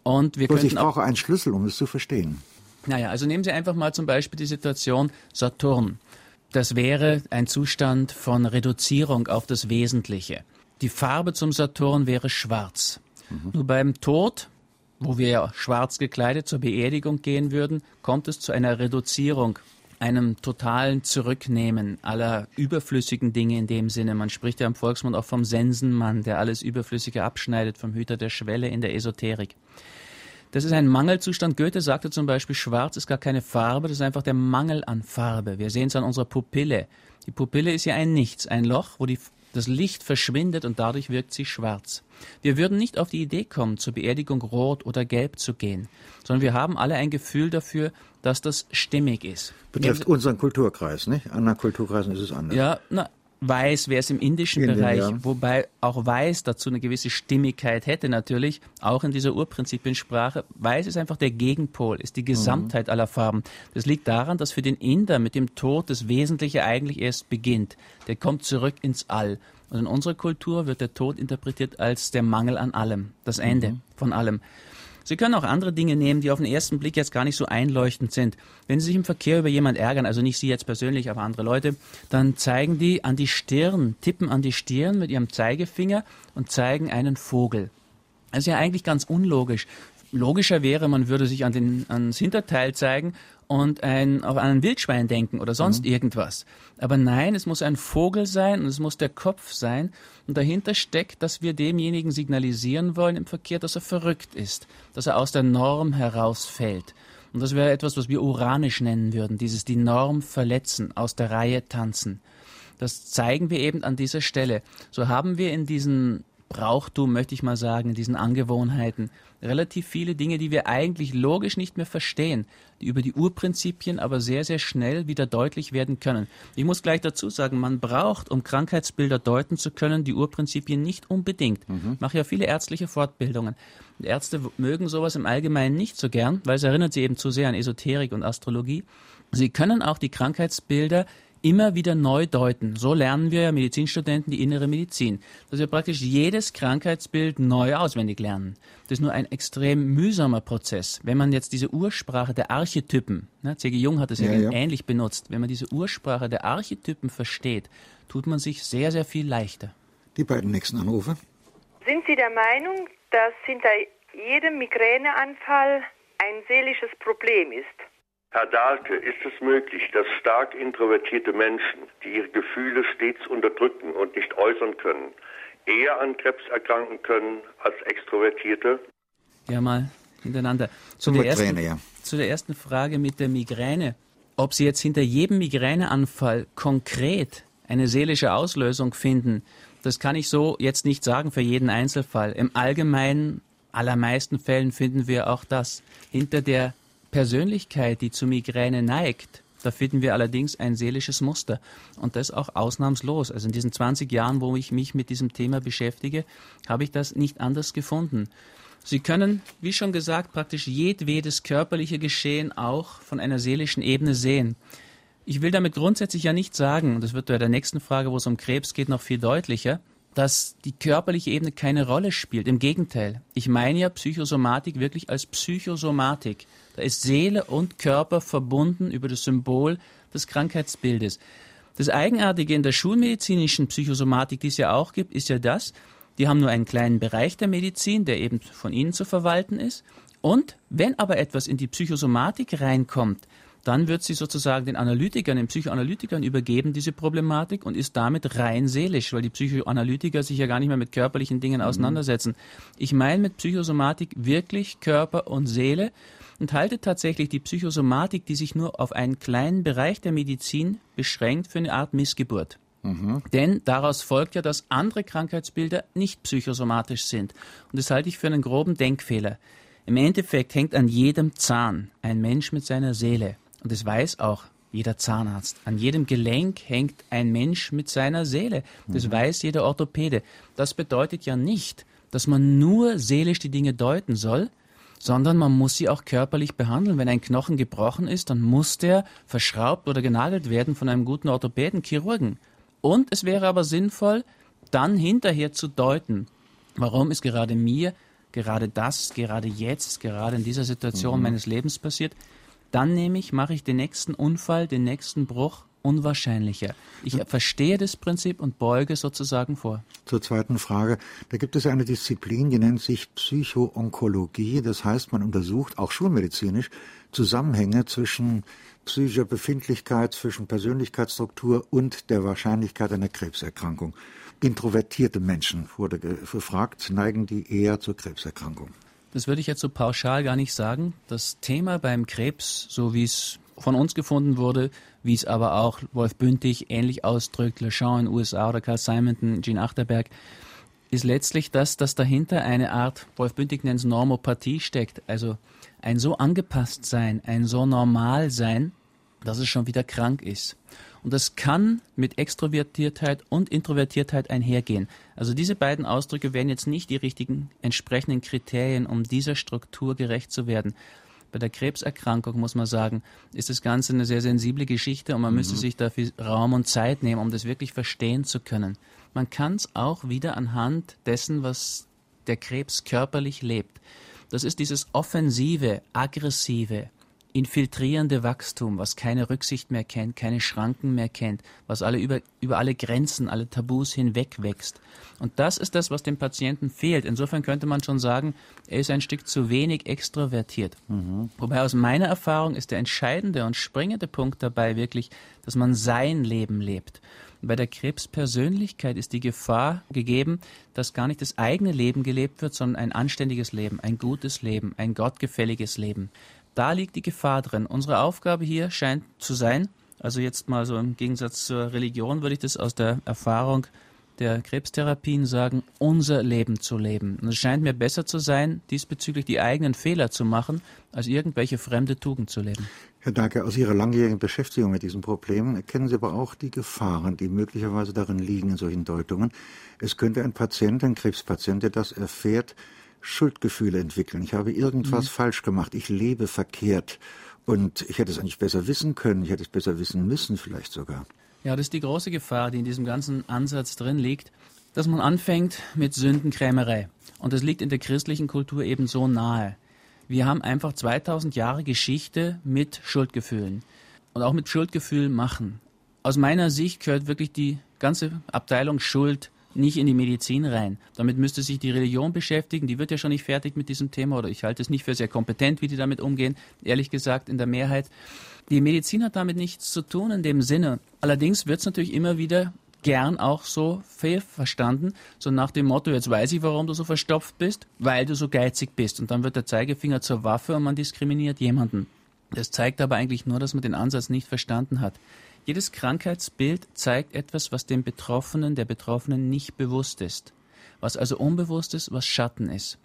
Und wir Bloß ich brauche einen Schlüssel, um es zu verstehen. Naja, also nehmen Sie einfach mal zum Beispiel die Situation Saturn. Das wäre ein Zustand von Reduzierung auf das Wesentliche. Die Farbe zum Saturn wäre schwarz. Mhm. Nur beim Tod, wo wir ja schwarz gekleidet zur Beerdigung gehen würden, kommt es zu einer Reduzierung einem totalen Zurücknehmen aller überflüssigen Dinge in dem Sinne. Man spricht ja im Volksmund auch vom Sensenmann, der alles Überflüssige abschneidet, vom Hüter der Schwelle in der Esoterik. Das ist ein Mangelzustand. Goethe sagte zum Beispiel, schwarz ist gar keine Farbe, das ist einfach der Mangel an Farbe. Wir sehen es an unserer Pupille. Die Pupille ist ja ein Nichts, ein Loch, wo die das Licht verschwindet und dadurch wirkt sie schwarz. Wir würden nicht auf die Idee kommen, zur Beerdigung rot oder gelb zu gehen, sondern wir haben alle ein Gefühl dafür, dass das stimmig ist. Betrifft unseren Kulturkreis, nicht? An anderen Kulturkreisen ist es anders. Ja, na, Weiß wäre es im indischen Indien, Bereich, ja. wobei auch Weiß dazu eine gewisse Stimmigkeit hätte natürlich, auch in dieser Urprinzipiensprache. Weiß ist einfach der Gegenpol, ist die Gesamtheit mhm. aller Farben. Das liegt daran, dass für den Inder mit dem Tod das Wesentliche eigentlich erst beginnt. Der kommt zurück ins All. Und in unserer Kultur wird der Tod interpretiert als der Mangel an allem, das Ende mhm. von allem. Sie können auch andere Dinge nehmen, die auf den ersten Blick jetzt gar nicht so einleuchtend sind. Wenn Sie sich im Verkehr über jemand ärgern, also nicht Sie jetzt persönlich, aber andere Leute, dann zeigen die an die Stirn, tippen an die Stirn mit ihrem Zeigefinger und zeigen einen Vogel. Das ist ja eigentlich ganz unlogisch. Logischer wäre, man würde sich an den, ans Hinterteil zeigen und ein, auf einen Wildschwein denken oder sonst mhm. irgendwas. Aber nein, es muss ein Vogel sein und es muss der Kopf sein. Und dahinter steckt, dass wir demjenigen signalisieren wollen im Verkehr, dass er verrückt ist, dass er aus der Norm herausfällt. Und das wäre etwas, was wir uranisch nennen würden, dieses die Norm verletzen, aus der Reihe tanzen. Das zeigen wir eben an dieser Stelle. So haben wir in diesen Brauchtum, möchte ich mal sagen, in diesen Angewohnheiten. Relativ viele Dinge, die wir eigentlich logisch nicht mehr verstehen, die über die Urprinzipien aber sehr, sehr schnell wieder deutlich werden können. Ich muss gleich dazu sagen, man braucht, um Krankheitsbilder deuten zu können, die Urprinzipien nicht unbedingt. Mhm. Ich mache ja viele ärztliche Fortbildungen. Ärzte mögen sowas im Allgemeinen nicht so gern, weil es erinnert sie eben zu sehr an Esoterik und Astrologie. Sie können auch die Krankheitsbilder immer wieder neu deuten. So lernen wir ja Medizinstudenten die innere Medizin, dass wir praktisch jedes Krankheitsbild neu auswendig lernen. Das ist nur ein extrem mühsamer Prozess. Wenn man jetzt diese Ursprache der Archetypen, ne, C.G. Jung hat es ja, ja, ähnlich benutzt, wenn man diese Ursprache der Archetypen versteht, tut man sich sehr, sehr viel leichter. Die beiden nächsten Anrufe. Sind Sie der Meinung, dass hinter jedem Migräneanfall ein seelisches Problem ist? Herr Dahlke, ist es möglich, dass stark introvertierte Menschen, die ihre Gefühle stets unterdrücken und nicht äußern können, eher an Krebs erkranken können als Extrovertierte? Ja, mal hintereinander. Zu, der ersten, ja. zu der ersten Frage mit der Migräne. Ob Sie jetzt hinter jedem Migräneanfall konkret eine seelische Auslösung finden, das kann ich so jetzt nicht sagen für jeden Einzelfall. Im Allgemeinen, allermeisten Fällen finden wir auch das. Hinter der Persönlichkeit, die zu Migräne neigt, da finden wir allerdings ein seelisches Muster. Und das auch ausnahmslos. Also in diesen 20 Jahren, wo ich mich mit diesem Thema beschäftige, habe ich das nicht anders gefunden. Sie können, wie schon gesagt, praktisch jedwedes körperliche Geschehen auch von einer seelischen Ebene sehen. Ich will damit grundsätzlich ja nicht sagen, und das wird bei der nächsten Frage, wo es um Krebs geht, noch viel deutlicher, dass die körperliche Ebene keine Rolle spielt. Im Gegenteil. Ich meine ja Psychosomatik wirklich als Psychosomatik. Da ist Seele und Körper verbunden über das Symbol des Krankheitsbildes. Das Eigenartige in der schulmedizinischen Psychosomatik, die es ja auch gibt, ist ja das, die haben nur einen kleinen Bereich der Medizin, der eben von ihnen zu verwalten ist. Und wenn aber etwas in die Psychosomatik reinkommt, dann wird sie sozusagen den Analytikern, den Psychoanalytikern übergeben, diese Problematik, und ist damit rein seelisch, weil die Psychoanalytiker sich ja gar nicht mehr mit körperlichen Dingen mhm. auseinandersetzen. Ich meine mit Psychosomatik wirklich Körper und Seele und halte tatsächlich die Psychosomatik, die sich nur auf einen kleinen Bereich der Medizin beschränkt, für eine Art Missgeburt. Mhm. Denn daraus folgt ja, dass andere Krankheitsbilder nicht psychosomatisch sind. Und das halte ich für einen groben Denkfehler. Im Endeffekt hängt an jedem Zahn ein Mensch mit seiner Seele. Und das weiß auch jeder Zahnarzt. An jedem Gelenk hängt ein Mensch mit seiner Seele. Das mhm. weiß jeder Orthopäde. Das bedeutet ja nicht, dass man nur seelisch die Dinge deuten soll, sondern man muss sie auch körperlich behandeln. Wenn ein Knochen gebrochen ist, dann muss der verschraubt oder genagelt werden von einem guten Orthopäden, Chirurgen. Und es wäre aber sinnvoll, dann hinterher zu deuten, warum ist gerade mir gerade das, gerade jetzt, gerade in dieser Situation mhm. meines Lebens passiert, dann nämlich mache ich den nächsten Unfall, den nächsten Bruch unwahrscheinlicher. Ich ja. verstehe das Prinzip und beuge sozusagen vor. Zur zweiten Frage. Da gibt es eine Disziplin, die nennt sich Psychoonkologie. Das heißt, man untersucht auch schulmedizinisch Zusammenhänge zwischen psychischer Befindlichkeit, zwischen Persönlichkeitsstruktur und der Wahrscheinlichkeit einer Krebserkrankung. Introvertierte Menschen, wurde gefragt, neigen die eher zur Krebserkrankung. Das würde ich jetzt so pauschal gar nicht sagen. Das Thema beim Krebs, so wie es von uns gefunden wurde, wie es aber auch Wolf Bündig ähnlich ausdrückt, Le Champ in den USA oder Carl Simonton, Gene Achterberg, ist letztlich das, dass dahinter eine Art, Wolf Bündig nennt es Normopathie steckt, also ein so angepasst sein, ein so normal sein, dass es schon wieder krank ist. Und das kann mit Extrovertiertheit und Introvertiertheit einhergehen. Also diese beiden Ausdrücke wären jetzt nicht die richtigen entsprechenden Kriterien, um dieser Struktur gerecht zu werden. Bei der Krebserkrankung muss man sagen, ist das Ganze eine sehr sensible Geschichte und man mhm. müsste sich dafür Raum und Zeit nehmen, um das wirklich verstehen zu können. Man kann es auch wieder anhand dessen, was der Krebs körperlich lebt. Das ist dieses offensive, aggressive, infiltrierende Wachstum, was keine Rücksicht mehr kennt, keine Schranken mehr kennt, was alle über, über alle Grenzen, alle Tabus hinweg wächst. Und das ist das, was dem Patienten fehlt. Insofern könnte man schon sagen, er ist ein Stück zu wenig extrovertiert. Mhm. Wobei aus meiner Erfahrung ist der entscheidende und springende Punkt dabei wirklich, dass man sein Leben lebt. Und bei der Krebspersönlichkeit ist die Gefahr gegeben, dass gar nicht das eigene Leben gelebt wird, sondern ein anständiges Leben, ein gutes Leben, ein gottgefälliges Leben. Da liegt die Gefahr drin. Unsere Aufgabe hier scheint zu sein, also jetzt mal so im Gegensatz zur Religion würde ich das aus der Erfahrung der Krebstherapien sagen, unser Leben zu leben. Und es scheint mir besser zu sein, diesbezüglich die eigenen Fehler zu machen, als irgendwelche fremde Tugend zu leben. Herr Danke, aus Ihrer langjährigen Beschäftigung mit diesem Problem erkennen Sie aber auch die Gefahren, die möglicherweise darin liegen in solchen Deutungen. Es könnte ein Patient, ein Krebspatient, der das erfährt, Schuldgefühle entwickeln. Ich habe irgendwas mhm. falsch gemacht. Ich lebe verkehrt. Und ich hätte es eigentlich besser wissen können. Ich hätte es besser wissen müssen, vielleicht sogar. Ja, das ist die große Gefahr, die in diesem ganzen Ansatz drin liegt, dass man anfängt mit Sündenkrämerei. Und das liegt in der christlichen Kultur eben so nahe. Wir haben einfach 2000 Jahre Geschichte mit Schuldgefühlen und auch mit Schuldgefühl machen. Aus meiner Sicht gehört wirklich die ganze Abteilung Schuld nicht in die Medizin rein. Damit müsste sich die Religion beschäftigen. Die wird ja schon nicht fertig mit diesem Thema oder ich halte es nicht für sehr kompetent, wie die damit umgehen. Ehrlich gesagt, in der Mehrheit. Die Medizin hat damit nichts zu tun in dem Sinne. Allerdings wird es natürlich immer wieder gern auch so verstanden, so nach dem Motto, jetzt weiß ich, warum du so verstopft bist, weil du so geizig bist. Und dann wird der Zeigefinger zur Waffe und man diskriminiert jemanden. Das zeigt aber eigentlich nur, dass man den Ansatz nicht verstanden hat. Jedes Krankheitsbild zeigt etwas, was dem Betroffenen, der Betroffenen nicht bewusst ist. Was also unbewusst ist, was Schatten ist.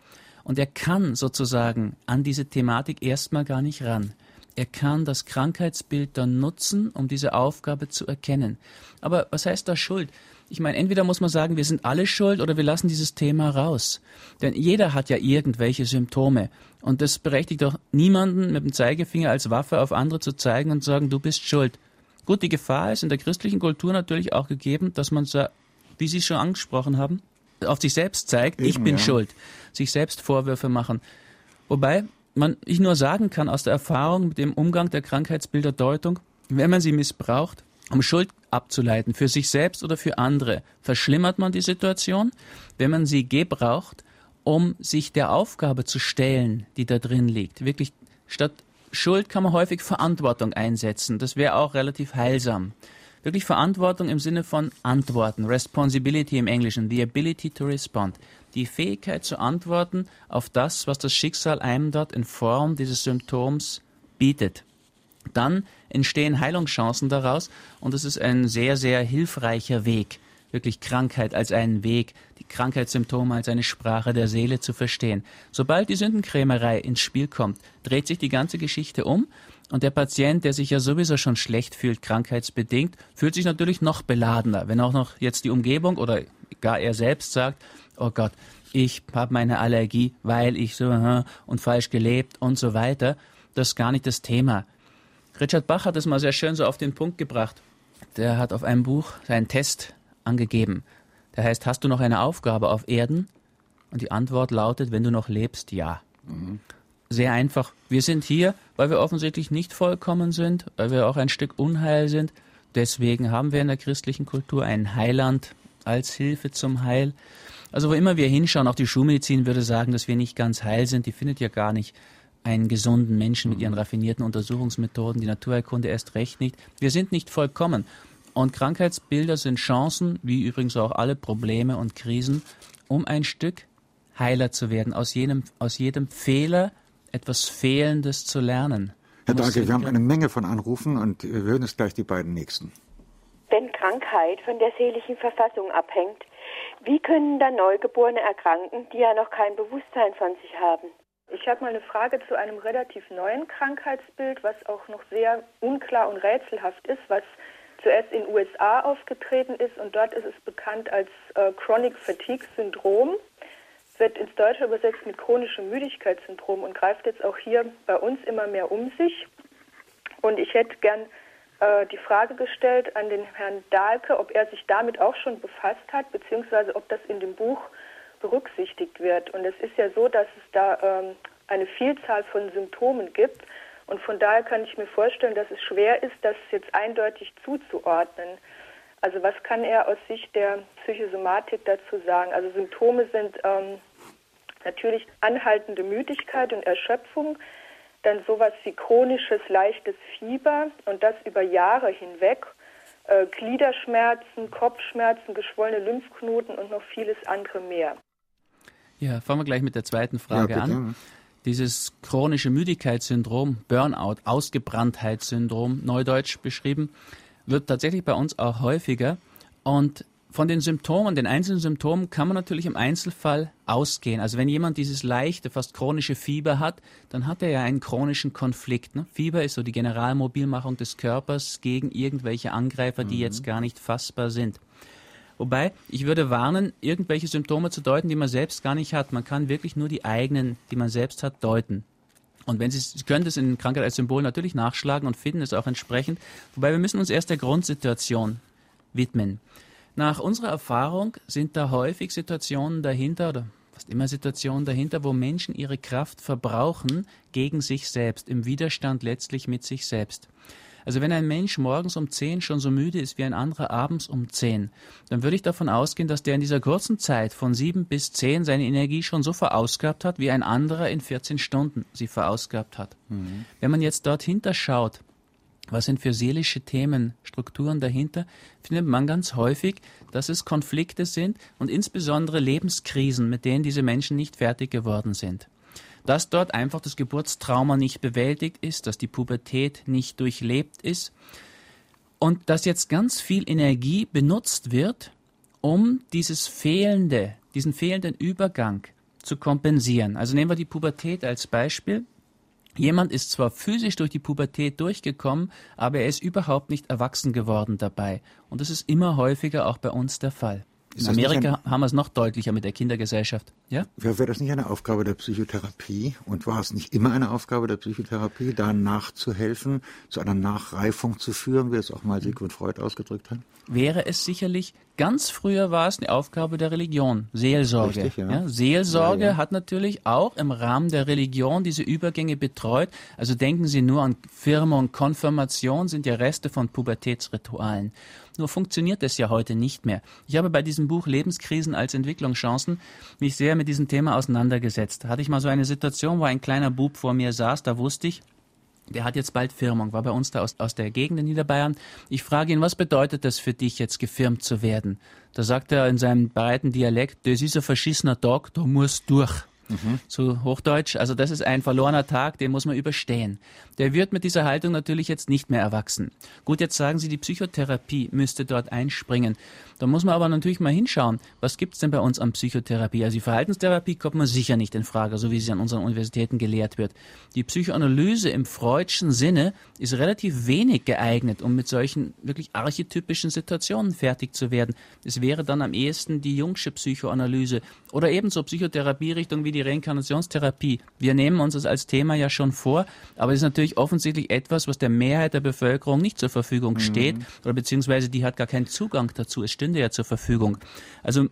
Und er kann sozusagen an diese Thematik erstmal gar nicht ran. Er kann das Krankheitsbild dann nutzen, um diese Aufgabe zu erkennen. Aber was heißt da Schuld? Ich meine, entweder muss man sagen, wir sind alle schuld oder wir lassen dieses Thema raus. Denn jeder hat ja irgendwelche Symptome. Und das berechtigt doch niemanden, mit dem Zeigefinger als Waffe auf andere zu zeigen und zu sagen, du bist schuld. Gut, die Gefahr ist in der christlichen Kultur natürlich auch gegeben, dass man, wie Sie schon angesprochen haben, auf sich selbst zeigt, Eben, ich bin ja. schuld, sich selbst Vorwürfe machen. Wobei man ich nur sagen kann aus der Erfahrung mit dem Umgang der Krankheitsbilderdeutung, wenn man sie missbraucht, um Schuld abzuleiten für sich selbst oder für andere, verschlimmert man die Situation. Wenn man sie gebraucht, um sich der Aufgabe zu stellen, die da drin liegt, wirklich statt Schuld kann man häufig Verantwortung einsetzen. Das wäre auch relativ heilsam. Wirklich Verantwortung im Sinne von Antworten, Responsibility im Englischen, the ability to respond. Die Fähigkeit zu antworten auf das, was das Schicksal einem dort in Form dieses Symptoms bietet. Dann entstehen Heilungschancen daraus und es ist ein sehr, sehr hilfreicher Weg wirklich Krankheit als einen Weg, die Krankheitssymptome als eine Sprache der Seele zu verstehen. Sobald die Sündenkrämerei ins Spiel kommt, dreht sich die ganze Geschichte um und der Patient, der sich ja sowieso schon schlecht fühlt, krankheitsbedingt, fühlt sich natürlich noch beladener, wenn auch noch jetzt die Umgebung oder gar er selbst sagt, oh Gott, ich habe meine Allergie, weil ich so und falsch gelebt und so weiter. Das ist gar nicht das Thema. Richard Bach hat es mal sehr schön so auf den Punkt gebracht. Der hat auf einem Buch seinen Test angegeben. Der heißt, hast du noch eine Aufgabe auf Erden? Und die Antwort lautet, wenn du noch lebst, ja. Mhm. Sehr einfach. Wir sind hier, weil wir offensichtlich nicht vollkommen sind, weil wir auch ein Stück Unheil sind. Deswegen haben wir in der christlichen Kultur einen Heiland als Hilfe zum Heil. Also wo immer wir hinschauen, auch die Schulmedizin würde sagen, dass wir nicht ganz heil sind. Die findet ja gar nicht einen gesunden Menschen mit ihren mhm. raffinierten Untersuchungsmethoden, die Naturheilkunde erst recht nicht. Wir sind nicht vollkommen. Und Krankheitsbilder sind Chancen, wie übrigens auch alle Probleme und Krisen, um ein Stück heiler zu werden, aus jedem, aus jedem Fehler etwas Fehlendes zu lernen. Herr Dage, wir haben eine Menge von Anrufen und wir hören es gleich die beiden nächsten. Wenn Krankheit von der seelischen Verfassung abhängt, wie können dann Neugeborene erkranken, die ja noch kein Bewusstsein von sich haben? Ich habe mal eine Frage zu einem relativ neuen Krankheitsbild, was auch noch sehr unklar und rätselhaft ist, was zuerst in USA aufgetreten ist und dort ist es bekannt als äh, Chronic Fatigue Syndrom, wird ins Deutsche übersetzt mit chronischem Müdigkeitssyndrom und greift jetzt auch hier bei uns immer mehr um sich. Und ich hätte gern äh, die Frage gestellt an den Herrn Dahlke, ob er sich damit auch schon befasst hat, beziehungsweise ob das in dem Buch berücksichtigt wird. Und es ist ja so, dass es da ähm, eine Vielzahl von Symptomen gibt Und von daher kann ich mir vorstellen, dass es schwer ist, das jetzt eindeutig zuzuordnen. Also was kann er aus Sicht der Psychosomatik dazu sagen? Also Symptome sind ähm, natürlich anhaltende Müdigkeit und Erschöpfung, dann sowas wie chronisches leichtes Fieber und das über Jahre hinweg, äh, Gliederschmerzen, Kopfschmerzen, geschwollene Lymphknoten und noch vieles andere mehr. Ja, fangen wir gleich mit der zweiten Frage ja, an. Dieses chronische Müdigkeitssyndrom, Burnout, Ausgebranntheitssyndrom, neudeutsch beschrieben, wird tatsächlich bei uns auch häufiger. Und von den Symptomen, den einzelnen Symptomen kann man natürlich im Einzelfall ausgehen. Also wenn jemand dieses leichte, fast chronische Fieber hat, dann hat er ja einen chronischen Konflikt. Ne? Fieber ist so die Generalmobilmachung des Körpers gegen irgendwelche Angreifer, die mhm. jetzt gar nicht fassbar sind. Wobei, ich würde warnen, irgendwelche Symptome zu deuten, die man selbst gar nicht hat. Man kann wirklich nur die eigenen, die man selbst hat, deuten. Und wenn Sie, Sie können das in Krankheit als Symbol natürlich nachschlagen und finden es auch entsprechend. Wobei wir müssen uns erst der Grundsituation widmen. Nach unserer Erfahrung sind da häufig Situationen dahinter oder fast immer Situationen dahinter, wo Menschen ihre Kraft verbrauchen gegen sich selbst, im Widerstand letztlich mit sich selbst. Also wenn ein Mensch morgens um 10 schon so müde ist wie ein anderer abends um 10, dann würde ich davon ausgehen, dass der in dieser kurzen Zeit von 7 bis 10 seine Energie schon so verausgabt hat, wie ein anderer in 14 Stunden sie verausgabt hat. Mhm. Wenn man jetzt dort hinterschaut, was sind für seelische Themen, Strukturen dahinter, findet man ganz häufig, dass es Konflikte sind und insbesondere Lebenskrisen, mit denen diese Menschen nicht fertig geworden sind. Dass dort einfach das Geburtstrauma nicht bewältigt ist, dass die Pubertät nicht durchlebt ist und dass jetzt ganz viel Energie benutzt wird, um dieses fehlende, diesen fehlenden Übergang zu kompensieren. Also nehmen wir die Pubertät als Beispiel. Jemand ist zwar physisch durch die Pubertät durchgekommen, aber er ist überhaupt nicht erwachsen geworden dabei. Und das ist immer häufiger auch bei uns der Fall. In Amerika ein, haben wir es noch deutlicher mit der Kindergesellschaft. Ja? Wäre das nicht eine Aufgabe der Psychotherapie und war es nicht immer eine Aufgabe der Psychotherapie, da nachzuhelfen, zu einer Nachreifung zu führen, wie es auch mal Sigmund Freud ausgedrückt hat? Wäre es sicherlich. Ganz früher war es eine Aufgabe der Religion, Seelsorge. Richtig, ja. Ja, Seelsorge ja, hat natürlich auch im Rahmen der Religion diese Übergänge betreut. Also denken Sie nur an Firmung, Konfirmation sind ja Reste von Pubertätsritualen. Nur funktioniert das ja heute nicht mehr. Ich habe bei diesem Buch Lebenskrisen als Entwicklungschancen mich sehr mit diesem Thema auseinandergesetzt. Da hatte ich mal so eine Situation, wo ein kleiner Bub vor mir saß, da wusste ich, der hat jetzt bald Firmung, war bei uns da aus, aus der Gegend in Niederbayern. Ich frage ihn, was bedeutet das für dich, jetzt gefirmt zu werden? Da sagt er in seinem breiten Dialekt, das ist ein verschissener Tag, da muss durch. Mhm. Zu Hochdeutsch. Also das ist ein verlorener Tag, den muss man überstehen. Der wird mit dieser Haltung natürlich jetzt nicht mehr erwachsen. Gut, jetzt sagen Sie, die Psychotherapie müsste dort einspringen. Da muss man aber natürlich mal hinschauen, was gibt's denn bei uns an Psychotherapie? Also die Verhaltenstherapie kommt man sicher nicht in Frage, so wie sie an unseren Universitäten gelehrt wird. Die Psychoanalyse im freudschen Sinne ist relativ wenig geeignet, um mit solchen wirklich archetypischen Situationen fertig zu werden. Es wäre dann am ehesten die Jungsche Psychoanalyse oder ebenso Psychotherapierichtung wie die Reinkarnationstherapie. Wir nehmen uns das als Thema ja schon vor, aber es ist natürlich offensichtlich etwas, was der Mehrheit der Bevölkerung nicht zur Verfügung steht mhm. oder beziehungsweise die hat gar keinen Zugang dazu. Es stünde ja zur Verfügung. Also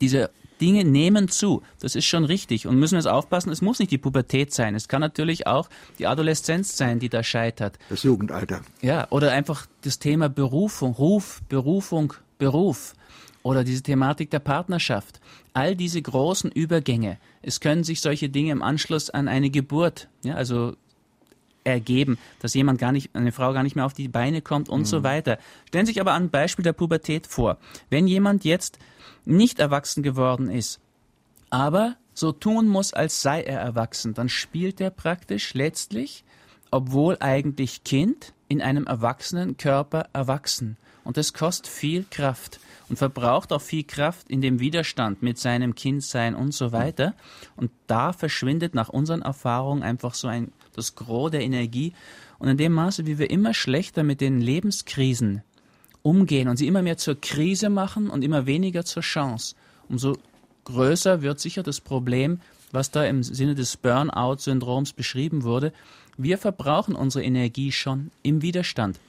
diese Dinge nehmen zu. Das ist schon richtig. Und müssen wir jetzt aufpassen, es muss nicht die Pubertät sein. Es kann natürlich auch die Adoleszenz sein, die da scheitert. Das Jugendalter. Ja, oder einfach das Thema Berufung, Ruf, Berufung, Beruf. Oder diese Thematik der Partnerschaft. All diese großen Übergänge. Es können sich solche Dinge im Anschluss an eine Geburt, ja, also ergeben, dass jemand gar nicht, eine Frau gar nicht mehr auf die Beine kommt und mhm. so weiter. Stellen Sie sich aber ein Beispiel der Pubertät vor. Wenn jemand jetzt nicht erwachsen geworden ist, aber so tun muss, als sei er erwachsen, dann spielt er praktisch letztlich, obwohl eigentlich Kind, in einem erwachsenen Körper erwachsen. Und das kostet viel Kraft und verbraucht auch viel Kraft in dem Widerstand mit seinem Kindsein und so weiter. Und da verschwindet nach unseren Erfahrungen einfach so ein das Gros der Energie. Und in dem Maße, wie wir immer schlechter mit den Lebenskrisen umgehen und sie immer mehr zur Krise machen und immer weniger zur Chance, umso größer wird sicher das Problem, was da im Sinne des Burnout-Syndroms beschrieben wurde. Wir verbrauchen unsere Energie schon im Widerstand.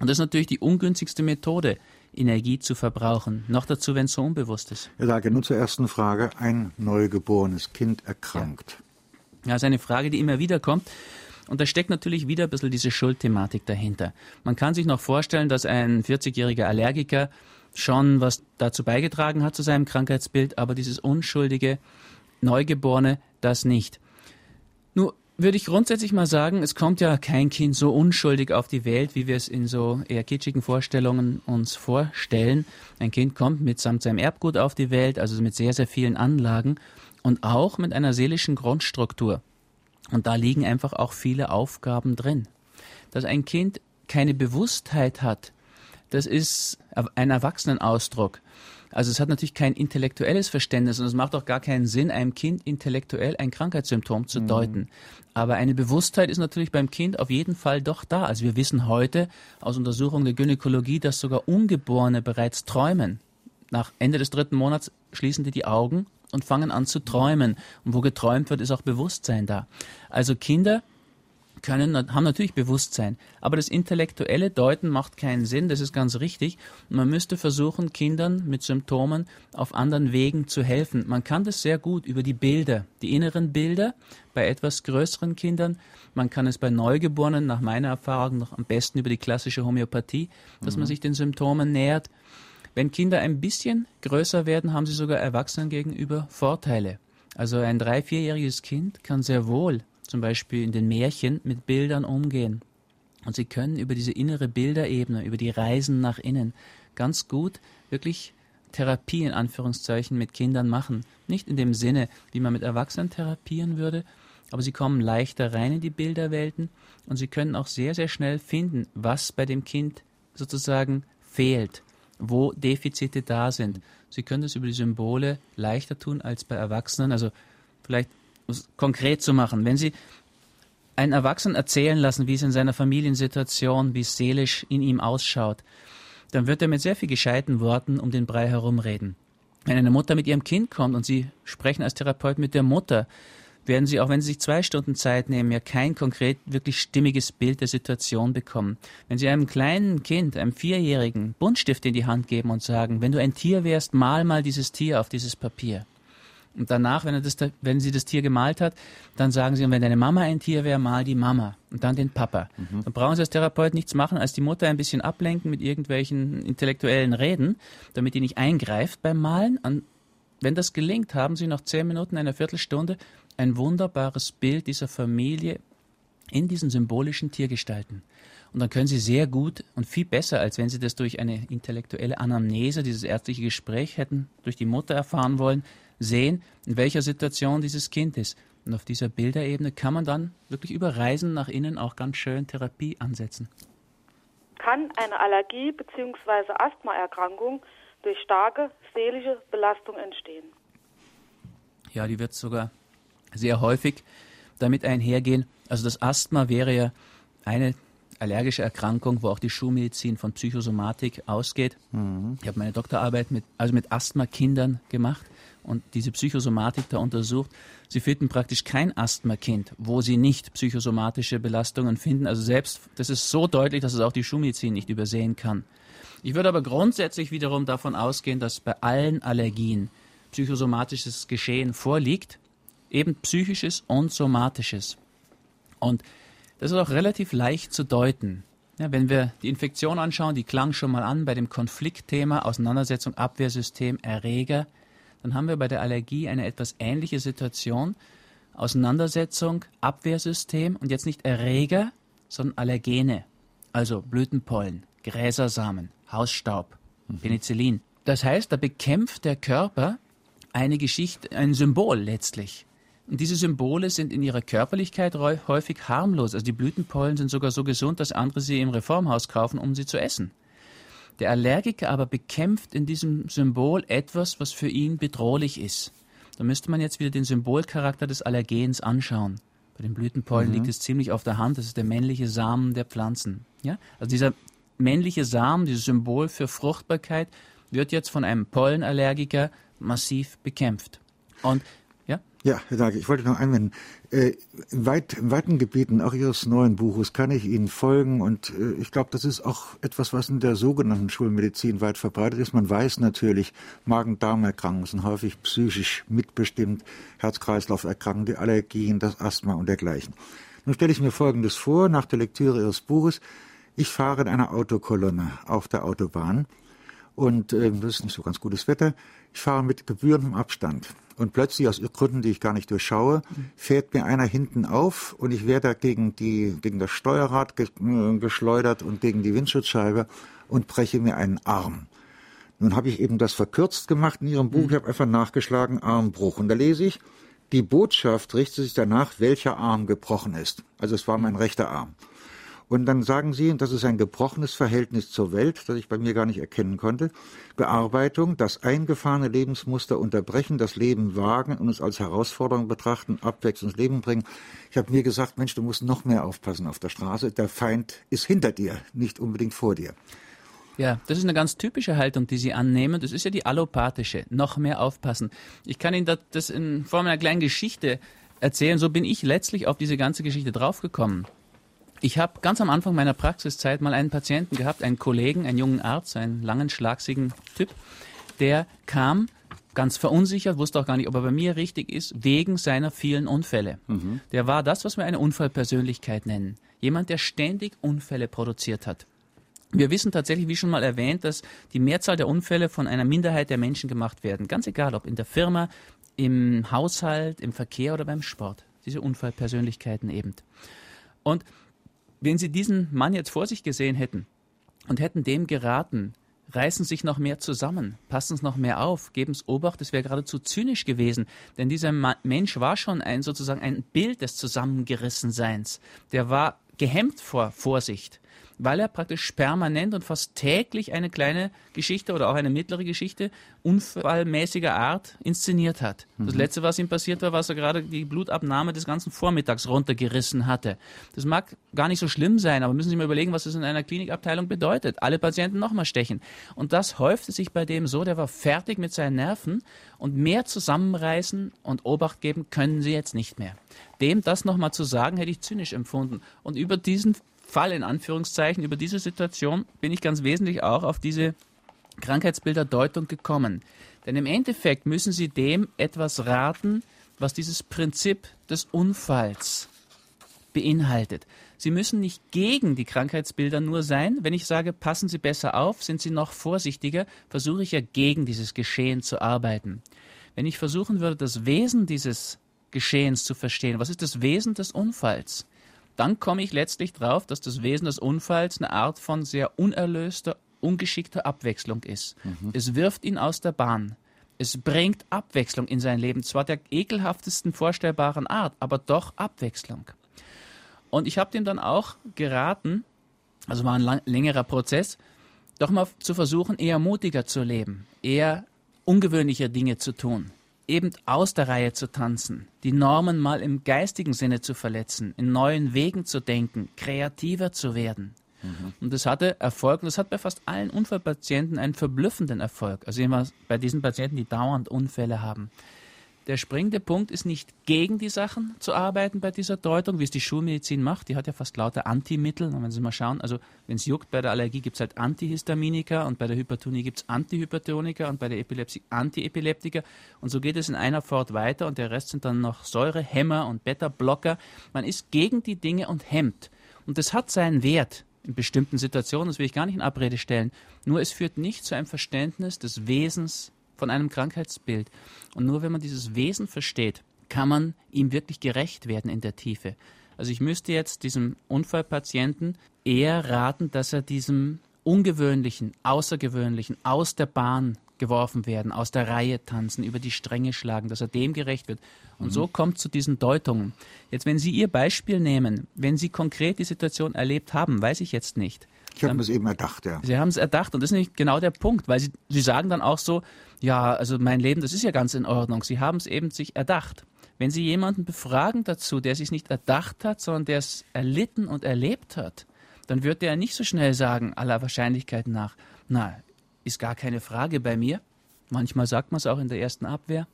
Und das ist natürlich die ungünstigste Methode, Energie zu verbrauchen. Noch dazu, wenn es so unbewusst ist. Herr Lage, nun zur ersten Frage. Ein neugeborenes Kind erkrankt. Ja. Ja, ist eine Frage, die immer wieder kommt. Und da steckt natürlich wieder ein bisschen diese Schuldthematik dahinter. Man kann sich noch vorstellen, dass ein 40-jähriger Allergiker schon was dazu beigetragen hat zu seinem Krankheitsbild, aber dieses unschuldige Neugeborene, das nicht. Nur würde ich grundsätzlich mal sagen, es kommt ja kein Kind so unschuldig auf die Welt, wie wir es in so eher kitschigen Vorstellungen uns vorstellen. Ein Kind kommt mitsamt seinem Erbgut auf die Welt, also mit sehr, sehr vielen Anlagen und auch mit einer seelischen Grundstruktur. Und da liegen einfach auch viele Aufgaben drin. Dass ein Kind keine Bewusstheit hat, das ist ein Erwachsenenausdruck. Also es hat natürlich kein intellektuelles Verständnis und es macht auch gar keinen Sinn, einem Kind intellektuell ein Krankheitssymptom zu mhm. deuten. Aber eine Bewusstheit ist natürlich beim Kind auf jeden Fall doch da. Also wir wissen heute aus Untersuchungen der Gynäkologie, dass sogar Ungeborene bereits träumen. Nach Ende des dritten Monats schließen die die Augen und fangen an zu träumen. Und wo geträumt wird, ist auch Bewusstsein da. Also Kinder können, haben natürlich Bewusstsein. Aber das intellektuelle Deuten macht keinen Sinn, das ist ganz richtig. man müsste versuchen, Kindern mit Symptomen auf anderen Wegen zu helfen. Man kann das sehr gut über die Bilder, die inneren Bilder bei etwas größeren Kindern. Man kann es bei Neugeborenen, nach meiner Erfahrung, noch am besten über die klassische Homöopathie, dass mhm. man sich den Symptomen nähert. Wenn Kinder ein bisschen größer werden, haben sie sogar Erwachsenen gegenüber Vorteile. Also ein drei-, vierjähriges Kind kann sehr wohl zum Beispiel in den Märchen mit Bildern umgehen. Und sie können über diese innere Bilderebene, über die Reisen nach innen, ganz gut wirklich Therapie in Anführungszeichen mit Kindern machen. Nicht in dem Sinne, wie man mit Erwachsenen therapieren würde, aber sie kommen leichter rein in die Bilderwelten und sie können auch sehr, sehr schnell finden, was bei dem Kind sozusagen fehlt, wo Defizite da sind. Sie können das über die Symbole leichter tun als bei Erwachsenen. Also vielleicht konkret zu machen. Wenn Sie einen Erwachsenen erzählen lassen, wie es in seiner Familiensituation, wie es seelisch in ihm ausschaut, dann wird er mit sehr viel gescheiten Worten um den Brei herumreden. Wenn eine Mutter mit ihrem Kind kommt und Sie sprechen als Therapeut mit der Mutter, werden Sie, auch wenn Sie sich zwei Stunden Zeit nehmen, ja kein konkret wirklich stimmiges Bild der Situation bekommen. Wenn Sie einem kleinen Kind, einem Vierjährigen, Buntstift in die Hand geben und sagen, wenn du ein Tier wärst, mal mal dieses Tier auf dieses Papier, und danach, wenn, das, wenn sie das Tier gemalt hat, dann sagen sie, wenn deine Mama ein Tier wäre, mal die Mama und dann den Papa. Mhm. Dann brauchen sie als Therapeut nichts machen, als die Mutter ein bisschen ablenken mit irgendwelchen intellektuellen Reden, damit die nicht eingreift beim Malen. Und wenn das gelingt, haben sie nach zehn Minuten, einer Viertelstunde ein wunderbares Bild dieser Familie in diesen symbolischen Tiergestalten. Und dann können Sie sehr gut und viel besser, als wenn Sie das durch eine intellektuelle Anamnese, dieses ärztliche Gespräch hätten durch die Mutter erfahren wollen, sehen, in welcher Situation dieses Kind ist. Und auf dieser Bilderebene kann man dann wirklich über Reisen nach innen auch ganz schön Therapie ansetzen. Kann eine Allergie bzw. Asthmaerkrankung durch starke seelische Belastung entstehen? Ja, die wird sogar sehr häufig damit einhergehen. Also das Asthma wäre ja eine allergische Erkrankung, wo auch die Schulmedizin von Psychosomatik ausgeht. Mhm. Ich habe meine Doktorarbeit mit, also mit Asthma-Kindern gemacht und diese Psychosomatik da untersucht. Sie finden praktisch kein Asthma-Kind, wo sie nicht psychosomatische Belastungen finden. Also selbst, das ist so deutlich, dass es auch die Schulmedizin nicht übersehen kann. Ich würde aber grundsätzlich wiederum davon ausgehen, dass bei allen Allergien psychosomatisches Geschehen vorliegt, eben psychisches und somatisches. Und das ist auch relativ leicht zu deuten. Ja, wenn wir die Infektion anschauen, die klang schon mal an bei dem Konfliktthema Auseinandersetzung Abwehrsystem Erreger dann haben wir bei der Allergie eine etwas ähnliche Situation. Auseinandersetzung, Abwehrsystem und jetzt nicht Erreger, sondern Allergene, also Blütenpollen, Gräsersamen, Hausstaub, mhm. Penicillin. Das heißt, da bekämpft der Körper eine Geschichte, ein Symbol letztlich. Und diese Symbole sind in ihrer Körperlichkeit häufig harmlos. Also die Blütenpollen sind sogar so gesund, dass andere sie im Reformhaus kaufen, um sie zu essen. Der Allergiker aber bekämpft in diesem Symbol etwas, was für ihn bedrohlich ist. Da müsste man jetzt wieder den Symbolcharakter des Allergens anschauen. Bei den Blütenpollen mhm. liegt es ziemlich auf der Hand, das ist der männliche Samen der Pflanzen. Ja? Also dieser männliche Samen, dieses Symbol für Fruchtbarkeit, wird jetzt von einem Pollenallergiker massiv bekämpft. Und ja, Herr Dage, ich wollte noch einwenden. Äh, in, weit, in weiten Gebieten auch Ihres neuen Buches kann ich Ihnen folgen und äh, ich glaube, das ist auch etwas, was in der sogenannten Schulmedizin weit verbreitet ist. Man weiß natürlich, Magen-Darm-Erkrankungen sind häufig psychisch mitbestimmt, Herz-Kreislauf-Erkrankungen, die Allergien, das Asthma und dergleichen. Nun stelle ich mir Folgendes vor, nach der Lektüre Ihres Buches. Ich fahre in einer Autokolonne auf der Autobahn und äh, das ist nicht so ganz gutes Wetter. Ich fahre mit gebührendem Abstand. Und plötzlich, aus Gründen, die ich gar nicht durchschaue, fährt mir einer hinten auf und ich werde gegen, die, gegen das Steuerrad äh, geschleudert und gegen die Windschutzscheibe und breche mir einen Arm. Nun habe ich eben das verkürzt gemacht in Ihrem Buch. Ich habe einfach nachgeschlagen, Armbruch. Und da lese ich, die Botschaft richtet sich danach, welcher Arm gebrochen ist. Also es war mein rechter Arm. Und dann sagen Sie, das ist ein gebrochenes Verhältnis zur Welt, das ich bei mir gar nicht erkennen konnte. Bearbeitung, das eingefahrene Lebensmuster unterbrechen, das Leben wagen und es als Herausforderung betrachten, Abwechslung ins Leben bringen. Ich habe mir gesagt, Mensch, du musst noch mehr aufpassen auf der Straße. Der Feind ist hinter dir, nicht unbedingt vor dir. Ja, das ist eine ganz typische Haltung, die Sie annehmen. Das ist ja die allopathische. Noch mehr aufpassen. Ich kann Ihnen das in Form einer kleinen Geschichte erzählen. So bin ich letztlich auf diese ganze Geschichte draufgekommen. Ich habe ganz am Anfang meiner Praxiszeit mal einen Patienten gehabt, einen Kollegen, einen jungen Arzt, einen langen, schlagsigen Typ, der kam ganz verunsichert, wusste auch gar nicht, ob er bei mir richtig ist, wegen seiner vielen Unfälle. Mhm. Der war das, was wir eine Unfallpersönlichkeit nennen. Jemand, der ständig Unfälle produziert hat. Wir wissen tatsächlich, wie schon mal erwähnt, dass die Mehrzahl der Unfälle von einer Minderheit der Menschen gemacht werden. Ganz egal, ob in der Firma, im Haushalt, im Verkehr oder beim Sport. Diese Unfallpersönlichkeiten eben. Und wenn Sie diesen Mann jetzt vor sich gesehen hätten und hätten dem geraten, reißen sich noch mehr zusammen, passen es noch mehr auf, geben es Obacht, das wäre geradezu zynisch gewesen, denn dieser Ma Mensch war schon ein sozusagen ein Bild des Zusammengerissenseins. Der war gehemmt vor Vorsicht weil er praktisch permanent und fast täglich eine kleine Geschichte oder auch eine mittlere Geschichte unfallmäßiger Art inszeniert hat. Mhm. Das letzte, was ihm passiert war, was er gerade die Blutabnahme des ganzen Vormittags runtergerissen hatte. Das mag gar nicht so schlimm sein, aber müssen Sie mal überlegen, was das in einer Klinikabteilung bedeutet. Alle Patienten nochmal stechen. Und das häufte sich bei dem so, der war fertig mit seinen Nerven und mehr zusammenreißen und Obacht geben können sie jetzt nicht mehr. Dem das nochmal zu sagen, hätte ich zynisch empfunden. Und über diesen Fall in Anführungszeichen, über diese Situation bin ich ganz wesentlich auch auf diese Krankheitsbilderdeutung gekommen. Denn im Endeffekt müssen Sie dem etwas raten, was dieses Prinzip des Unfalls beinhaltet. Sie müssen nicht gegen die Krankheitsbilder nur sein. Wenn ich sage, passen Sie besser auf, sind Sie noch vorsichtiger, versuche ich ja gegen dieses Geschehen zu arbeiten. Wenn ich versuchen würde, das Wesen dieses Geschehens zu verstehen, was ist das Wesen des Unfalls? Dann komme ich letztlich drauf, dass das Wesen des Unfalls eine Art von sehr unerlöster, ungeschickter Abwechslung ist. Mhm. Es wirft ihn aus der Bahn. Es bringt Abwechslung in sein Leben, zwar der ekelhaftesten vorstellbaren Art, aber doch Abwechslung. Und ich habe dem dann auch geraten, also war ein lang, längerer Prozess, doch mal zu versuchen, eher mutiger zu leben, eher ungewöhnliche Dinge zu tun eben aus der Reihe zu tanzen, die Normen mal im geistigen Sinne zu verletzen, in neuen Wegen zu denken, kreativer zu werden. Mhm. Und das hatte Erfolg und das hat bei fast allen Unfallpatienten einen verblüffenden Erfolg. Also immer bei diesen Patienten, die dauernd Unfälle haben der springende Punkt ist nicht gegen die Sachen zu arbeiten bei dieser Deutung, wie es die Schulmedizin macht. Die hat ja fast lauter Antimittel. Und wenn Sie mal schauen, also wenn es juckt, bei der Allergie gibt es halt Antihistaminika und bei der Hypertonie gibt es Antihypertonika und bei der Epilepsie Antiepileptika. Und so geht es in einer fort weiter und der Rest sind dann noch Säurehämmer und Beta-Blocker. Man ist gegen die Dinge und hemmt. Und das hat seinen Wert in bestimmten Situationen, das will ich gar nicht in Abrede stellen. Nur es führt nicht zu einem Verständnis des Wesens von einem Krankheitsbild. Und nur wenn man dieses Wesen versteht, kann man ihm wirklich gerecht werden in der Tiefe. Also ich müsste jetzt diesem Unfallpatienten eher raten, dass er diesem ungewöhnlichen, außergewöhnlichen, aus der Bahn geworfen werden, aus der Reihe tanzen, über die Stränge schlagen, dass er dem gerecht wird. Und mhm. so kommt zu diesen Deutungen. Jetzt, wenn Sie Ihr Beispiel nehmen, wenn Sie konkret die Situation erlebt haben, weiß ich jetzt nicht. Ich habe es eben erdacht, ja. Sie haben es erdacht und das ist nämlich genau der Punkt, weil Sie, Sie sagen dann auch so, ja, also mein Leben, das ist ja ganz in Ordnung. Sie haben es eben sich erdacht. Wenn Sie jemanden befragen dazu, der sich nicht erdacht hat, sondern der es erlitten und erlebt hat, dann wird der nicht so schnell sagen, aller Wahrscheinlichkeit nach, na, ist gar keine Frage bei mir. Manchmal sagt man es auch in der ersten Abwehr.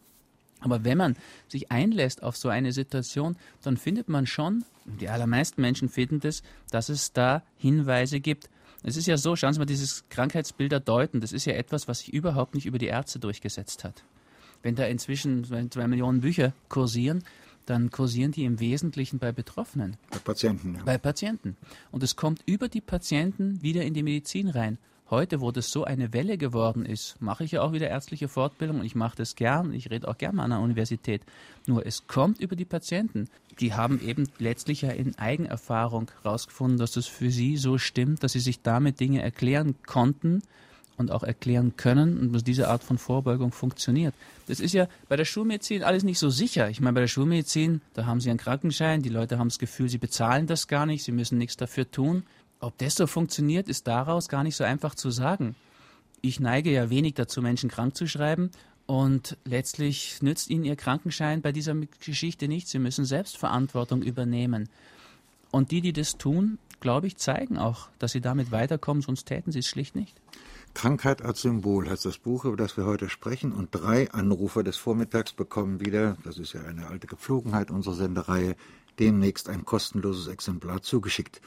Aber wenn man sich einlässt auf so eine Situation, dann findet man schon, die allermeisten Menschen finden das, dass es da Hinweise gibt. Es ist ja so, schauen Sie mal, dieses Krankheitsbilder deuten, das ist ja etwas, was sich überhaupt nicht über die Ärzte durchgesetzt hat. Wenn da inzwischen zwei Millionen Bücher kursieren, dann kursieren die im Wesentlichen bei Betroffenen. Bei Patienten. Ja. Bei Patienten. Und es kommt über die Patienten wieder in die Medizin rein. Heute, wo das so eine Welle geworden ist, mache ich ja auch wieder ärztliche Fortbildung und ich mache das gern. Ich rede auch gern mal an der Universität. Nur es kommt über die Patienten. Die haben eben letztlich ja in Eigenerfahrung herausgefunden, dass das für sie so stimmt, dass sie sich damit Dinge erklären konnten, und auch erklären können und dass diese Art von Vorbeugung funktioniert. Das ist ja bei der Schulmedizin alles nicht so sicher. Ich meine, bei der Schulmedizin, da haben sie einen Krankenschein, die Leute haben das Gefühl, sie bezahlen das gar nicht, sie müssen nichts dafür tun. Ob das so funktioniert, ist daraus gar nicht so einfach zu sagen. Ich neige ja wenig dazu, Menschen krank zu schreiben und letztlich nützt ihnen ihr Krankenschein bei dieser Geschichte nichts. Sie müssen Selbstverantwortung übernehmen. Und die, die das tun, glaube ich, zeigen auch, dass sie damit weiterkommen, sonst täten sie es schlicht nicht. Krankheit als Symbol heißt das Buch, über das wir heute sprechen. Und drei Anrufer des Vormittags bekommen wieder, das ist ja eine alte Gepflogenheit unserer Sendereihe, demnächst ein kostenloses Exemplar zugeschickt.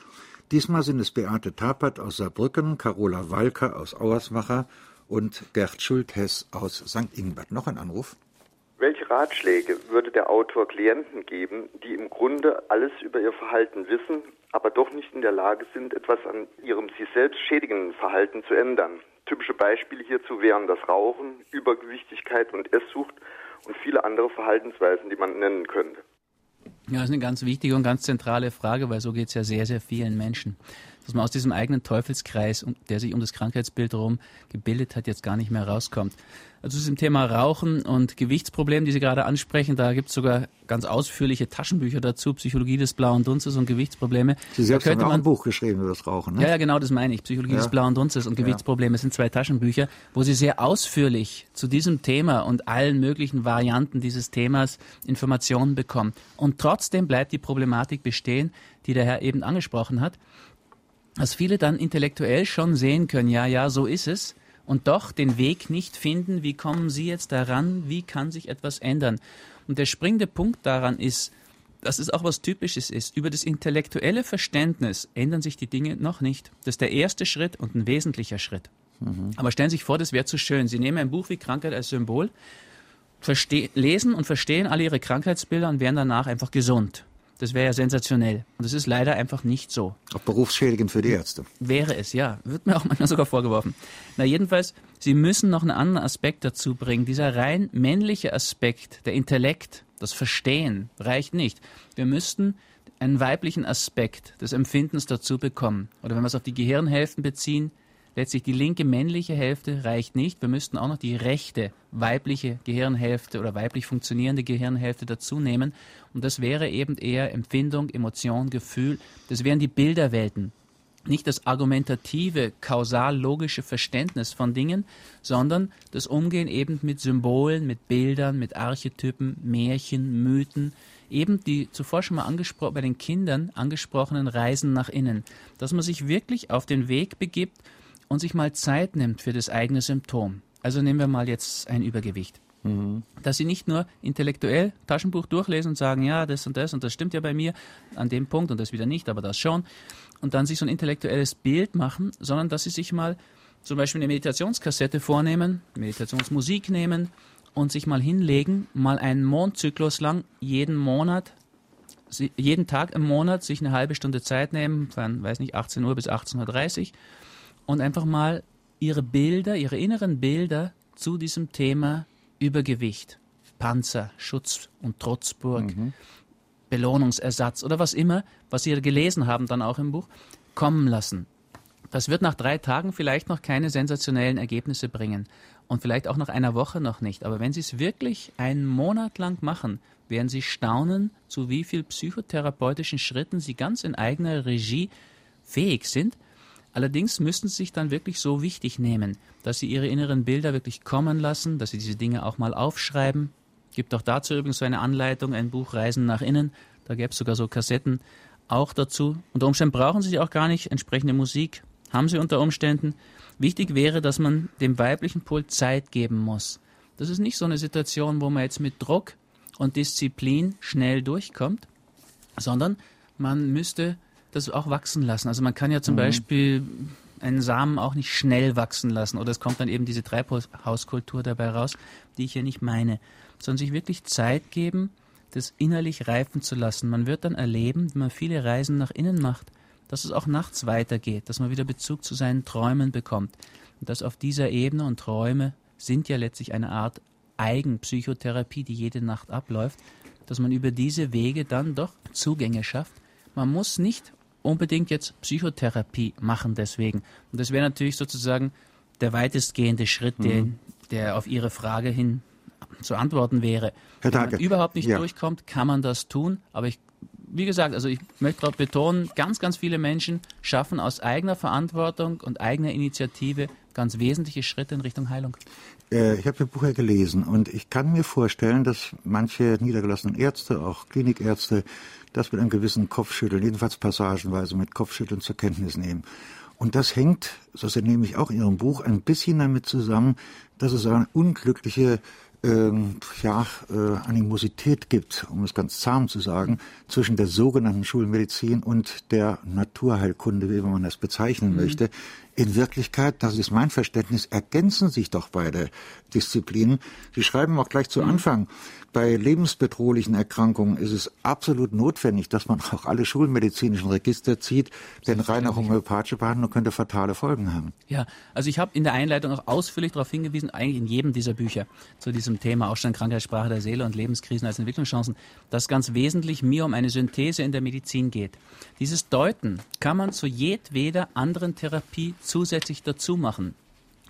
Diesmal sind es Beate Tapert aus Saarbrücken, Carola Walker aus Auersmacher und Gerd Schulthess aus St. Ingbert. Noch ein Anruf. Welche Ratschläge würde der Autor Klienten geben, die im Grunde alles über ihr Verhalten wissen, aber doch nicht in der Lage sind, etwas an ihrem sich selbst schädigenden Verhalten zu ändern? Typische Beispiele hierzu wären das Rauchen, Übergewichtigkeit und Esssucht und viele andere Verhaltensweisen, die man nennen könnte. Ja, das ist eine ganz wichtige und ganz zentrale Frage, weil so geht es ja sehr, sehr vielen Menschen dass man aus diesem eigenen Teufelskreis, der sich um das Krankheitsbild herum gebildet hat, jetzt gar nicht mehr rauskommt. Also zu diesem Thema Rauchen und Gewichtsproblem, die Sie gerade ansprechen, da gibt es sogar ganz ausführliche Taschenbücher dazu, Psychologie des blauen Dunstes und Gewichtsprobleme. Sie selbst haben auch ein Buch geschrieben über das Rauchen, ne? Ja, ja, genau, das meine ich. Psychologie ja. des blauen Dunstes und Gewichtsprobleme ja. sind zwei Taschenbücher, wo Sie sehr ausführlich zu diesem Thema und allen möglichen Varianten dieses Themas Informationen bekommen. Und trotzdem bleibt die Problematik bestehen, die der Herr eben angesprochen hat dass viele dann intellektuell schon sehen können, ja, ja, so ist es, und doch den Weg nicht finden, wie kommen sie jetzt daran, wie kann sich etwas ändern. Und der springende Punkt daran ist, dass es auch was Typisches ist. Über das intellektuelle Verständnis ändern sich die Dinge noch nicht. Das ist der erste Schritt und ein wesentlicher Schritt. Mhm. Aber stellen Sie sich vor, das wäre zu schön. Sie nehmen ein Buch wie Krankheit als Symbol, lesen und verstehen alle Ihre Krankheitsbilder und werden danach einfach gesund. Das wäre ja sensationell. Und das ist leider einfach nicht so. Auch berufsschädigend für die Ärzte. Wäre es, ja. Wird mir auch manchmal sogar vorgeworfen. Na, jedenfalls, Sie müssen noch einen anderen Aspekt dazu bringen. Dieser rein männliche Aspekt, der Intellekt, das Verstehen, reicht nicht. Wir müssten einen weiblichen Aspekt des Empfindens dazu bekommen. Oder wenn wir es auf die Gehirnhälften beziehen, letztlich die linke männliche Hälfte reicht nicht. Wir müssten auch noch die rechte weibliche Gehirnhälfte oder weiblich funktionierende Gehirnhälfte dazu nehmen. Und das wäre eben eher Empfindung, Emotion, Gefühl. Das wären die Bilderwelten. Nicht das argumentative, kausal-logische Verständnis von Dingen, sondern das Umgehen eben mit Symbolen, mit Bildern, mit Archetypen, Märchen, Mythen, eben die zuvor schon mal bei den Kindern angesprochenen Reisen nach innen. Dass man sich wirklich auf den Weg begibt, und sich mal Zeit nimmt für das eigene Symptom. Also nehmen wir mal jetzt ein Übergewicht. Mhm. Dass sie nicht nur intellektuell Taschenbuch durchlesen und sagen, ja, das und das und das stimmt ja bei mir an dem Punkt und das wieder nicht, aber das schon. Und dann sich so ein intellektuelles Bild machen, sondern dass sie sich mal zum Beispiel eine Meditationskassette vornehmen, Meditationsmusik nehmen und sich mal hinlegen, mal einen Mondzyklus lang jeden Monat, jeden Tag im Monat sich eine halbe Stunde Zeit nehmen, von, weiß nicht, 18 Uhr bis 18.30 Uhr und einfach mal ihre Bilder, ihre inneren Bilder zu diesem Thema Übergewicht, Panzer, Schutz und Trotzburg, mhm. Belohnungsersatz oder was immer, was Sie gelesen haben dann auch im Buch, kommen lassen. Das wird nach drei Tagen vielleicht noch keine sensationellen Ergebnisse bringen und vielleicht auch nach einer Woche noch nicht. Aber wenn Sie es wirklich einen Monat lang machen, werden Sie staunen, zu wie viel psychotherapeutischen Schritten Sie ganz in eigener Regie fähig sind Allerdings müssten sie sich dann wirklich so wichtig nehmen, dass sie ihre inneren Bilder wirklich kommen lassen, dass sie diese Dinge auch mal aufschreiben. Gibt auch dazu übrigens so eine Anleitung, ein Buch Reisen nach innen. Da gäbe es sogar so Kassetten auch dazu. Unter Umständen brauchen sie auch gar nicht entsprechende Musik. Haben sie unter Umständen. Wichtig wäre, dass man dem weiblichen Pol Zeit geben muss. Das ist nicht so eine Situation, wo man jetzt mit Druck und Disziplin schnell durchkommt, sondern man müsste das auch wachsen lassen. Also man kann ja zum mhm. Beispiel einen Samen auch nicht schnell wachsen lassen oder es kommt dann eben diese Treibhauskultur dabei raus, die ich ja nicht meine, sondern sich wirklich Zeit geben, das innerlich reifen zu lassen. Man wird dann erleben, wenn man viele Reisen nach innen macht, dass es auch nachts weitergeht, dass man wieder Bezug zu seinen Träumen bekommt. Und dass auf dieser Ebene und Träume sind ja letztlich eine Art Eigenpsychotherapie, die jede Nacht abläuft, dass man über diese Wege dann doch Zugänge schafft. Man muss nicht unbedingt jetzt Psychotherapie machen deswegen. Und das wäre natürlich sozusagen der weitestgehende Schritt, mhm. den, der auf Ihre Frage hin zu antworten wäre. Herr Wenn man überhaupt nicht ja. durchkommt, kann man das tun. Aber ich, wie gesagt, also ich möchte darauf betonen, ganz, ganz viele Menschen schaffen aus eigener Verantwortung und eigener Initiative ganz wesentliche Schritte in Richtung Heilung. Äh, ich habe Ihr Buch ja gelesen und ich kann mir vorstellen, dass manche niedergelassenen Ärzte, auch Klinikärzte, das mit einem gewissen Kopfschütteln, jedenfalls passagenweise mit Kopfschütteln zur Kenntnis nehmen. Und das hängt, das entnehme ich auch in Ihrem Buch, ein bisschen damit zusammen, dass es eine unglückliche ähm, ja, äh, Animosität gibt, um es ganz zahm zu sagen, zwischen der sogenannten Schulmedizin und der Naturheilkunde, wie man das bezeichnen mhm. möchte. In Wirklichkeit, das ist mein Verständnis, ergänzen sich doch beide Disziplinen. Sie schreiben auch gleich zu mhm. Anfang, bei lebensbedrohlichen Erkrankungen ist es absolut notwendig, dass man auch alle schulmedizinischen Register zieht, denn reine homöopathische Behandlung könnte fatale Folgen haben. Ja, also ich habe in der Einleitung auch ausführlich darauf hingewiesen, eigentlich in jedem dieser Bücher zu diesem Thema Ausstand, Krankheit, Sprache der Seele und Lebenskrisen als Entwicklungschancen, dass ganz wesentlich mir um eine Synthese in der Medizin geht. Dieses Deuten kann man zu jedweder anderen Therapie zusätzlich dazu machen.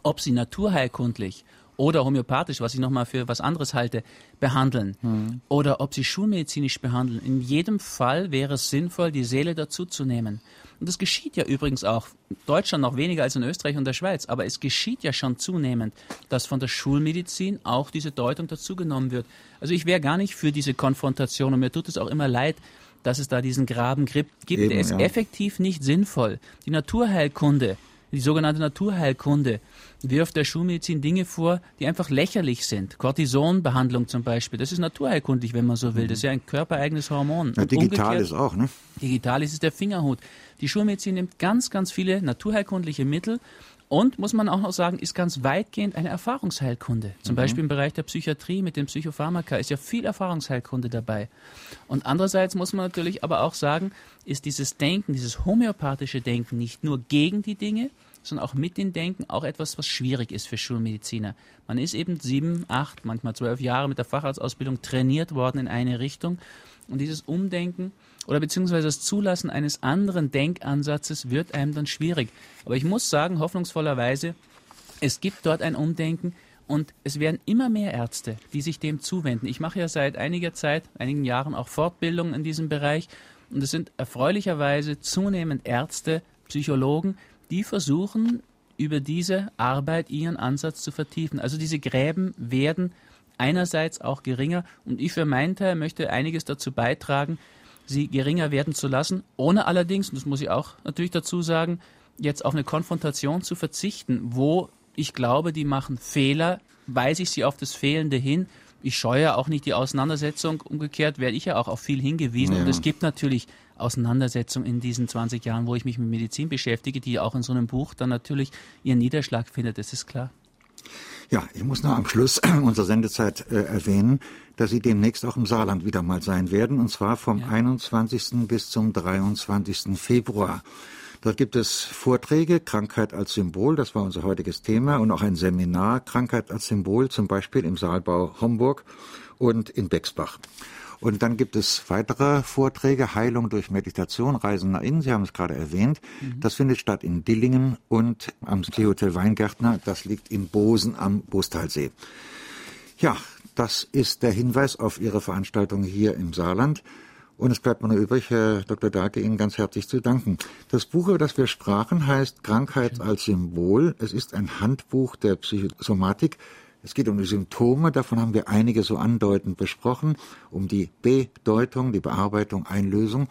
Ob sie naturheilkundlich oder homöopathisch, was ich nochmal für was anderes halte, behandeln mhm. oder ob sie schulmedizinisch behandeln. In jedem Fall wäre es sinnvoll, die Seele dazuzunehmen. Und das geschieht ja übrigens auch. In Deutschland noch weniger als in Österreich und der Schweiz, aber es geschieht ja schon zunehmend, dass von der Schulmedizin auch diese Deutung dazugenommen wird. Also ich wäre gar nicht für diese Konfrontation und mir tut es auch immer leid, dass es da diesen Graben gibt. Eben, der ist ja. effektiv nicht sinnvoll. Die Naturheilkunde die sogenannte Naturheilkunde wirft der Schulmedizin Dinge vor, die einfach lächerlich sind. Cortisonbehandlung zum Beispiel, das ist naturheilkundlich, wenn man so will. Das ist ja ein körpereigenes Hormon. Ja, digital ist auch, ne? Digital ist es der Fingerhut. Die Schulmedizin nimmt ganz, ganz viele naturheilkundliche Mittel und, muss man auch noch sagen, ist ganz weitgehend eine Erfahrungsheilkunde. Zum mhm. Beispiel im Bereich der Psychiatrie mit den Psychopharmaka ist ja viel Erfahrungsheilkunde dabei. Und andererseits muss man natürlich aber auch sagen, ist dieses Denken, dieses homöopathische Denken nicht nur gegen die Dinge, sondern auch mit den Denken auch etwas, was schwierig ist für Schulmediziner. Man ist eben sieben, acht, manchmal zwölf Jahre mit der Facharztausbildung trainiert worden in eine Richtung. Und dieses Umdenken oder beziehungsweise das Zulassen eines anderen Denkansatzes wird einem dann schwierig. Aber ich muss sagen, hoffnungsvollerweise, es gibt dort ein Umdenken und es werden immer mehr Ärzte, die sich dem zuwenden. Ich mache ja seit einiger Zeit, einigen Jahren auch Fortbildungen in diesem Bereich und es sind erfreulicherweise zunehmend Ärzte, Psychologen, die versuchen, über diese Arbeit ihren Ansatz zu vertiefen. Also diese Gräben werden einerseits auch geringer und ich für meinen Teil möchte einiges dazu beitragen, sie geringer werden zu lassen, ohne allerdings, und das muss ich auch natürlich dazu sagen, jetzt auf eine Konfrontation zu verzichten, wo ich glaube, die machen Fehler, weise ich sie auf das Fehlende hin. Ich scheue auch nicht die Auseinandersetzung. Umgekehrt werde ich ja auch auf viel hingewiesen. Ja. Und es gibt natürlich Auseinandersetzungen in diesen 20 Jahren, wo ich mich mit Medizin beschäftige, die auch in so einem Buch dann natürlich ihren Niederschlag findet. Das ist klar. Ja, ich muss noch am Schluss unserer Sendezeit äh, erwähnen, dass Sie demnächst auch im Saarland wieder mal sein werden, und zwar vom ja. 21. bis zum 23. Februar. Dort gibt es Vorträge, Krankheit als Symbol, das war unser heutiges Thema, und auch ein Seminar, Krankheit als Symbol, zum Beispiel im Saalbau Homburg und in Bexbach. Und dann gibt es weitere Vorträge, Heilung durch Meditation, Reisen nach innen, Sie haben es gerade erwähnt. Mhm. Das findet statt in Dillingen und am Hotel Weingärtner, das liegt in Bosen am Bostalsee. Ja, das ist der Hinweis auf Ihre Veranstaltung hier im Saarland. Und es bleibt mir nur übrig, Herr Dr. Darke, Ihnen ganz herzlich zu danken. Das Buch, über das wir sprachen, heißt Krankheit als Symbol. Es ist ein Handbuch der Psychosomatik. Es geht um die Symptome, davon haben wir einige so andeutend besprochen, um die Bedeutung, die Bearbeitung, Einlösung.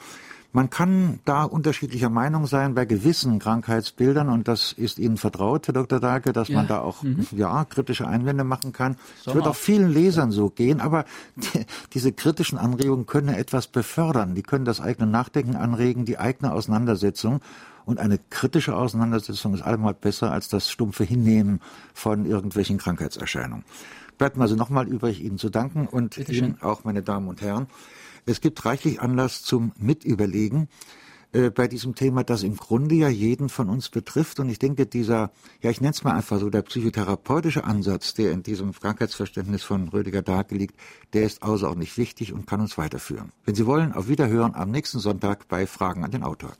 Man kann da unterschiedlicher Meinung sein bei gewissen Krankheitsbildern und das ist Ihnen vertraut, Herr Dr. Dage, dass ja. man da auch mhm. ja kritische Einwände machen kann. Es wird auch vielen Lesern so gehen, aber die, diese kritischen Anregungen können etwas befördern. Die können das eigene Nachdenken anregen, die eigene Auseinandersetzung. Und eine kritische Auseinandersetzung ist allemal besser als das stumpfe Hinnehmen von irgendwelchen Krankheitserscheinungen. bleibt mir also nochmal übrig, Ihnen zu danken und Bitte Ihnen schön. auch, meine Damen und Herren. Es gibt reichlich Anlass zum Mitüberlegen äh, bei diesem Thema, das im Grunde ja jeden von uns betrifft. Und ich denke, dieser, ja, ich nenne es mal einfach so, der psychotherapeutische Ansatz, der in diesem Krankheitsverständnis von Rödiger dargelegt, der ist außerordentlich wichtig und kann uns weiterführen. Wenn Sie wollen, auf Wiederhören am nächsten Sonntag bei Fragen an den Autor.